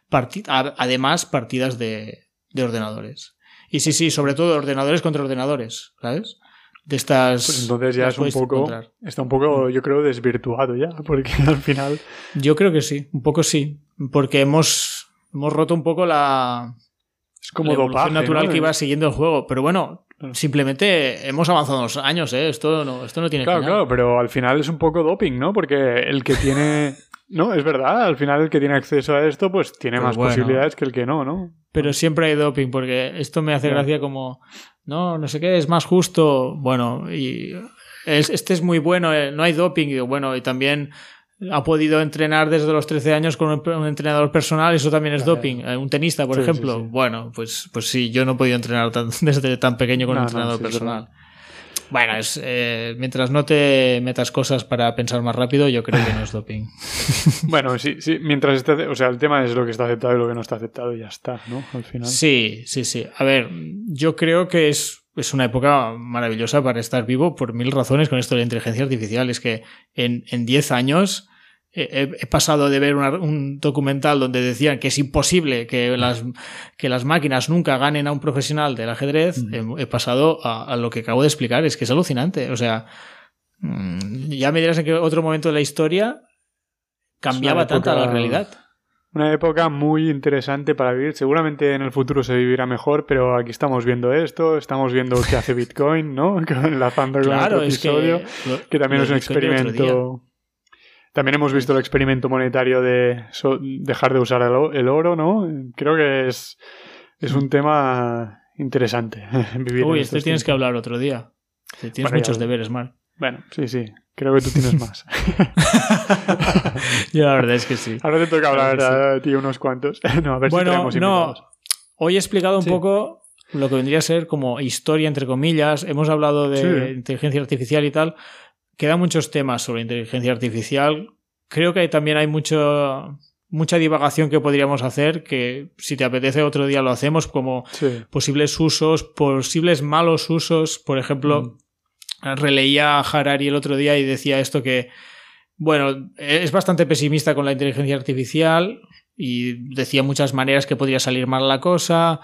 además partidas de, de ordenadores. Y sí, sí, sobre todo ordenadores contra ordenadores, ¿sabes? De estas. Pues entonces ya es un poco. Está un poco, yo creo, desvirtuado ya, porque al final. Yo creo que sí, un poco sí. Porque hemos, hemos roto un poco la. Es como la natural que iba siguiendo el juego. Pero bueno, simplemente hemos avanzado unos años, ¿eh? Esto no, esto no tiene Claro, claro, pero al final es un poco doping, ¿no? Porque el que tiene. No, es verdad, al final el que tiene acceso a esto, pues tiene más posibilidades que el que no, ¿no? Pero siempre hay doping, porque esto me hace gracia como no, no sé qué, es más justo. Bueno, y este es muy bueno, eh, no hay doping. Y bueno, y también ha podido entrenar desde los 13 años con un, entrenador personal, eso también es doping. Eh, un tenista, por ejemplo. Bueno, pues, pues sí, yo no he podido entrenar desde tan pequeño con un entrenador personal. Bueno, es, eh, mientras no te metas cosas para pensar más rápido, yo creo que no es doping. bueno, sí, sí, mientras esté, o sea, el tema es lo que está aceptado y lo que no está aceptado y ya está, ¿no? Al final. Sí, sí, sí. A ver, yo creo que es, es una época maravillosa para estar vivo por mil razones con esto de la inteligencia artificial. Es que en 10 años he, pasado de ver un documental donde decían que es imposible que las, que las máquinas nunca ganen a un profesional del ajedrez, he, pasado a, lo que acabo de explicar, es que es alucinante. O sea, mm, ya me dirás en que otro momento de la historia cambiaba tanto la realidad. una época muy interesante para vivir. Seguramente en el futuro se vivirá mejor, pero aquí estamos viendo esto, estamos viendo qué hace Bitcoin, ¿no? Enlazando con el episodio, que, también es un experimento. También hemos visto el experimento monetario de dejar de usar el, oro, ¿no? Creo que es, es un tema interesante. Vivir Uy, este tienes que hablar otro día. Tienes muchos deberes, Mar. Bueno, sí, sí. Creo que tú tienes más. Yo la verdad es que sí. Ahora te toca hablar a ti unos cuantos. no, a ver bueno, no. Hoy he explicado un poco lo que vendría a ser como historia, entre comillas. Hemos hablado de inteligencia artificial y tal. Quedan muchos temas sobre inteligencia artificial. Creo que también hay mucho, mucha divagación que podríamos hacer, que si te apetece otro día lo hacemos, como posibles usos, posibles malos usos, por ejemplo. Mm releía a Harari el otro día y decía esto que, bueno, es bastante pesimista con la inteligencia artificial y decía muchas maneras que podría salir mal la cosa,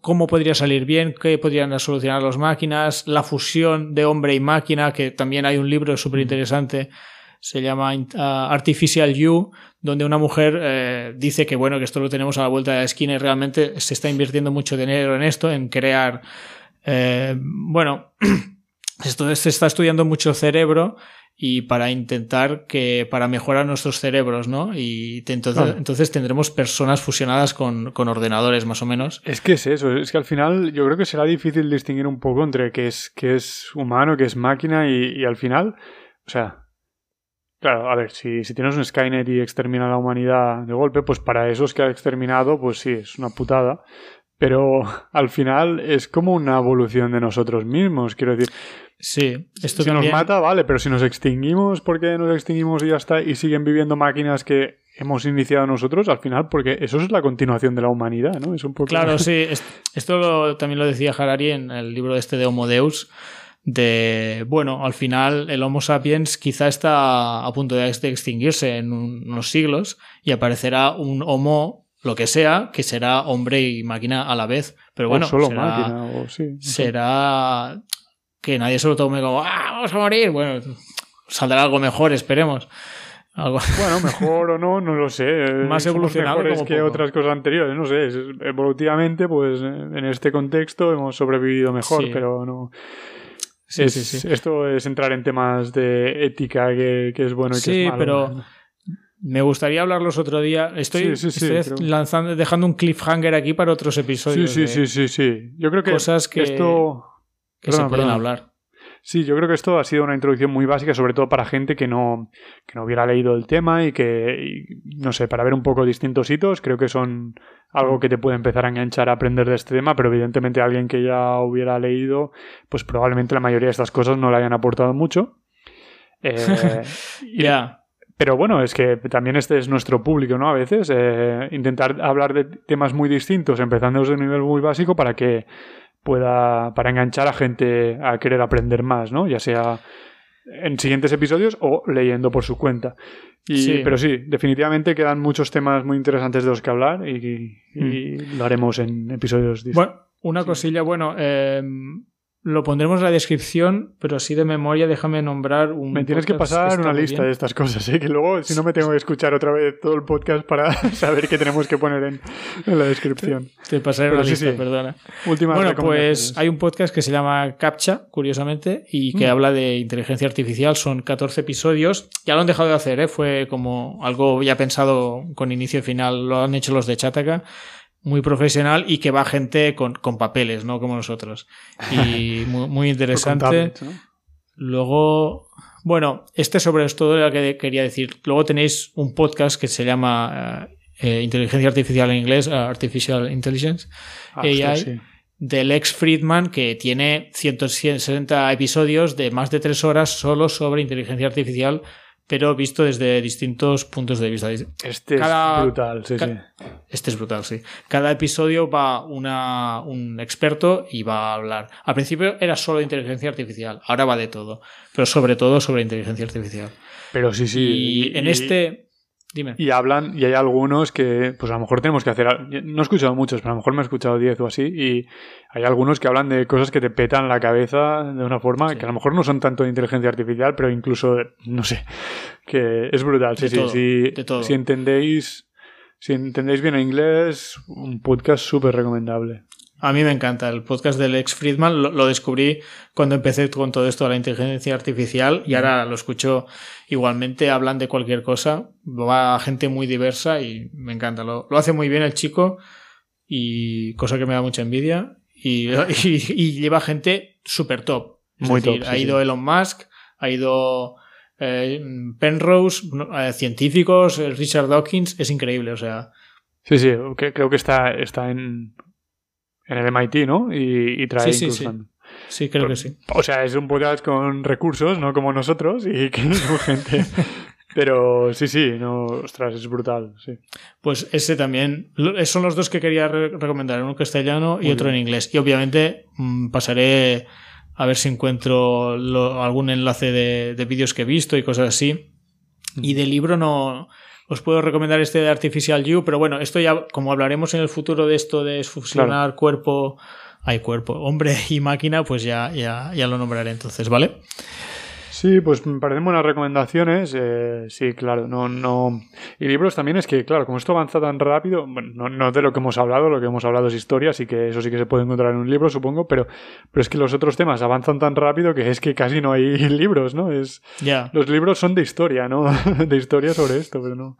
cómo podría salir bien, qué podrían solucionar las máquinas, la fusión de hombre y máquina, que también hay un libro súper interesante se llama uh, Artificial You, donde una mujer eh, dice que bueno, que esto lo tenemos a la vuelta de la esquina y realmente se está invirtiendo mucho dinero en esto, en crear eh, bueno, esto se está estudiando mucho cerebro y para intentar que, para mejorar nuestros cerebros, ¿no? Y entonces, entonces tendremos personas fusionadas con, ordenadores, más o menos. Es que es eso, es que al final yo creo que será difícil distinguir un poco entre qué es, qué es humano, qué es máquina y, al final, o sea, Claro, a ver, si, si, tienes un Skynet y extermina a la humanidad de golpe, pues para esos que ha exterminado, pues sí, es una putada. Pero al final es como una evolución de nosotros mismos, quiero decir. Sí, esto si nos mata, vale, pero si nos extinguimos, porque nos extinguimos y ya está, y siguen viviendo máquinas que hemos iniciado nosotros, al final, porque eso es la continuación de la humanidad, ¿no? Es un poco... Claro, sí, esto también lo decía Harari en el libro este de Homo Deus, de, bueno, al final el Homo sapiens quizá está a punto de extinguirse en unos siglos y aparecerá un Homo lo que sea, que será hombre y máquina a la vez. Pero bueno, solo será, máquina, o sí, será que nadie se lo tome como, ¡ah, vamos a morir! Bueno, saldrá algo mejor, esperemos. Algo... Bueno, mejor o no, no lo sé. Más evolucionado como que otras cosas anteriores, no sé. Evolutivamente, pues en este contexto hemos sobrevivido mejor, pero no. Sí, sí, sí. Esto es entrar en temas de ética que, es bueno y que es malo. pero me gustaría hablarlos otro día. Estoy, lanzando, dejando un cliffhanger aquí para otros episodios. Sí, sí, sí, sí, sí. Yo creo que cosas que, esto... que se pueden hablar. Sí, yo creo que esto ha sido una introducción muy básica, sobre todo para gente que no, que no hubiera leído el tema y que, no sé, para ver un poco distintos hitos, creo que son algo que te puede empezar a enganchar a aprender de este tema, pero evidentemente alguien que ya hubiera leído, pues probablemente la mayoría de estas cosas no le hayan aportado mucho. Eh, ya. Pero bueno, es que también este es nuestro público, ¿no? A veces eh, intentar hablar de temas muy distintos, empezando desde un nivel muy básico para que pueda, para enganchar a gente a querer aprender más, ¿no? Ya sea en siguientes episodios o leyendo por su cuenta. Y, Pero sí, definitivamente quedan muchos temas muy interesantes de los que hablar y, mm. lo haremos en episodios distintos. Bueno, una cosilla, bueno, eh, lo pondremos en la descripción, pero así de memoria déjame nombrar un... Me tienes que pasar una lista de estas cosas, ¿eh? que luego si no me tengo que escuchar otra vez todo el podcast para saber qué tenemos que poner en, la descripción. Te pasaré una lista, perdona. Última bueno, pues hay un podcast que se llama Captcha, curiosamente, y que mm. habla de inteligencia artificial. Son 14 episodios. Ya lo han dejado de hacer, ¿eh? fue como algo ya pensado con inicio y final. Lo han hecho los de Chataka muy profesional y que va gente con, papeles, ¿no? Como nosotros. Y muy, interesante. Luego, bueno, este sobre esto lo que quería decir. Luego tenéis un podcast que se llama eh, eh, Inteligencia Artificial en inglés, Artificial Intelligence, ah, AI, del ex Friedman, que tiene 160 episodios de más de tres horas solo sobre inteligencia artificial pero visto desde distintos puntos de vista. Este es brutal, sí, sí. Este es brutal, sí. Cada episodio va una, un experto y va a hablar. Al principio era solo inteligencia artificial, ahora va de todo, pero sobre todo sobre inteligencia artificial. Pero sí, sí. Y, en este... Dime. Y hablan, y hay algunos que, pues a lo mejor tenemos que hacer. No he escuchado muchos, pero a lo mejor me he escuchado 10 o así. Y hay algunos que hablan de cosas que te petan la cabeza de una forma que a lo mejor no son tanto de inteligencia artificial, pero incluso, no sé, que es brutal. Sí, sí, sí. Si entendéis, si entendéis bien el inglés, un podcast súper recomendable. A mí me encanta. El podcast del ex Friedman lo, descubrí cuando empecé con todo esto de la inteligencia artificial y ahora lo escucho igualmente. Hablan de cualquier cosa. Va gente muy diversa y me encanta. Lo, hace muy bien el chico y cosa que me da mucha envidia. Y, lleva gente súper top. muy top. ha ido Elon Musk, ha ido eh, Penrose, eh, científicos, Richard Dawkins. Es increíble, o sea. Sí, sí, creo que está, está en en el MIT, ¿no? Y, trae sí, sí, sí. creo que sí. O sea, es un podcast con recursos, no como nosotros, y que no gente. Pero sí, sí, no, ostras, es brutal, sí. Pues ese también, son los dos que quería recomendar, uno en castellano y otro en inglés. Y obviamente mm, pasaré a ver si encuentro algún enlace de, de vídeos que he visto y cosas así. Y de libro no, os puedo recomendar este de Artificial You, pero bueno, esto ya, como hablaremos en el futuro de esto de fusionar cuerpo, hay cuerpo, hombre y máquina, pues ya, ya, ya lo nombraré entonces, ¿vale? Sí, pues me parecen buenas recomendaciones. Eh, sí, claro, no, no. Y libros también es que, claro, como esto avanza tan rápido, bueno, no, de lo que hemos hablado, lo que hemos hablado es historia, así que eso sí que se puede encontrar en un libro, supongo, pero, pero es que los otros temas avanzan tan rápido que es que casi no hay libros, ¿no? Es, ya Los libros son de historia, ¿no? de historia sobre esto, pero no.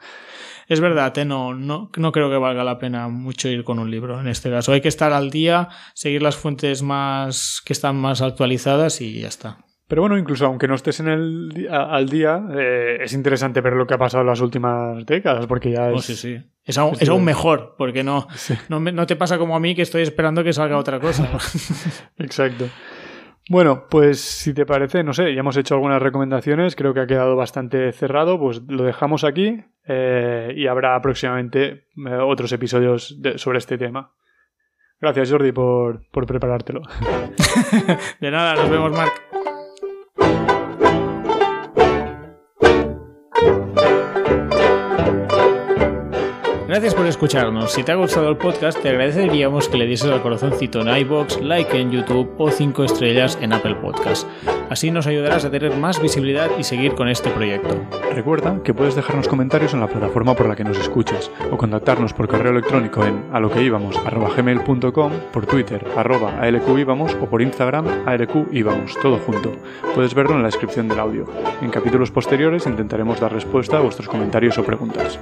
Es verdad, ¿eh? no, no, no creo que valga la pena mucho ir con un libro en este caso. Hay que estar al día, seguir las fuentes más que están más actualizadas y ya está. Pero bueno, incluso aunque no estés en el al día, eh, es interesante ver lo que ha pasado en las últimas décadas, porque ya oh, es... sí, sí. Es aún, es aún mejor, porque no, no, no, te pasa como a mí que estoy esperando que salga otra cosa. Exacto. Bueno, pues si te parece, no sé, ya hemos hecho algunas recomendaciones, creo que ha quedado bastante cerrado, pues lo dejamos aquí eh, y habrá próximamente eh, otros episodios sobre este tema. Gracias Jordi por, por preparártelo. de nada, nos vemos Marc. Thank you. Gracias por escucharnos. Si te ha gustado el podcast, te agradeceríamos que le dieses al corazoncito en iBox, like en YouTube o 5 estrellas en Apple Podcast. Así nos ayudarás a tener más visibilidad y seguir con este proyecto. Recuerda que puedes dejarnos comentarios en la plataforma por la que nos escuchas o contactarnos por correo electrónico en aloqueíbamos.gmail.com, por Twitter arroba alqíbamos o por Instagram alqíbamos, todo junto. Puedes verlo en la descripción del audio. En capítulos posteriores intentaremos dar respuesta a vuestros comentarios o preguntas.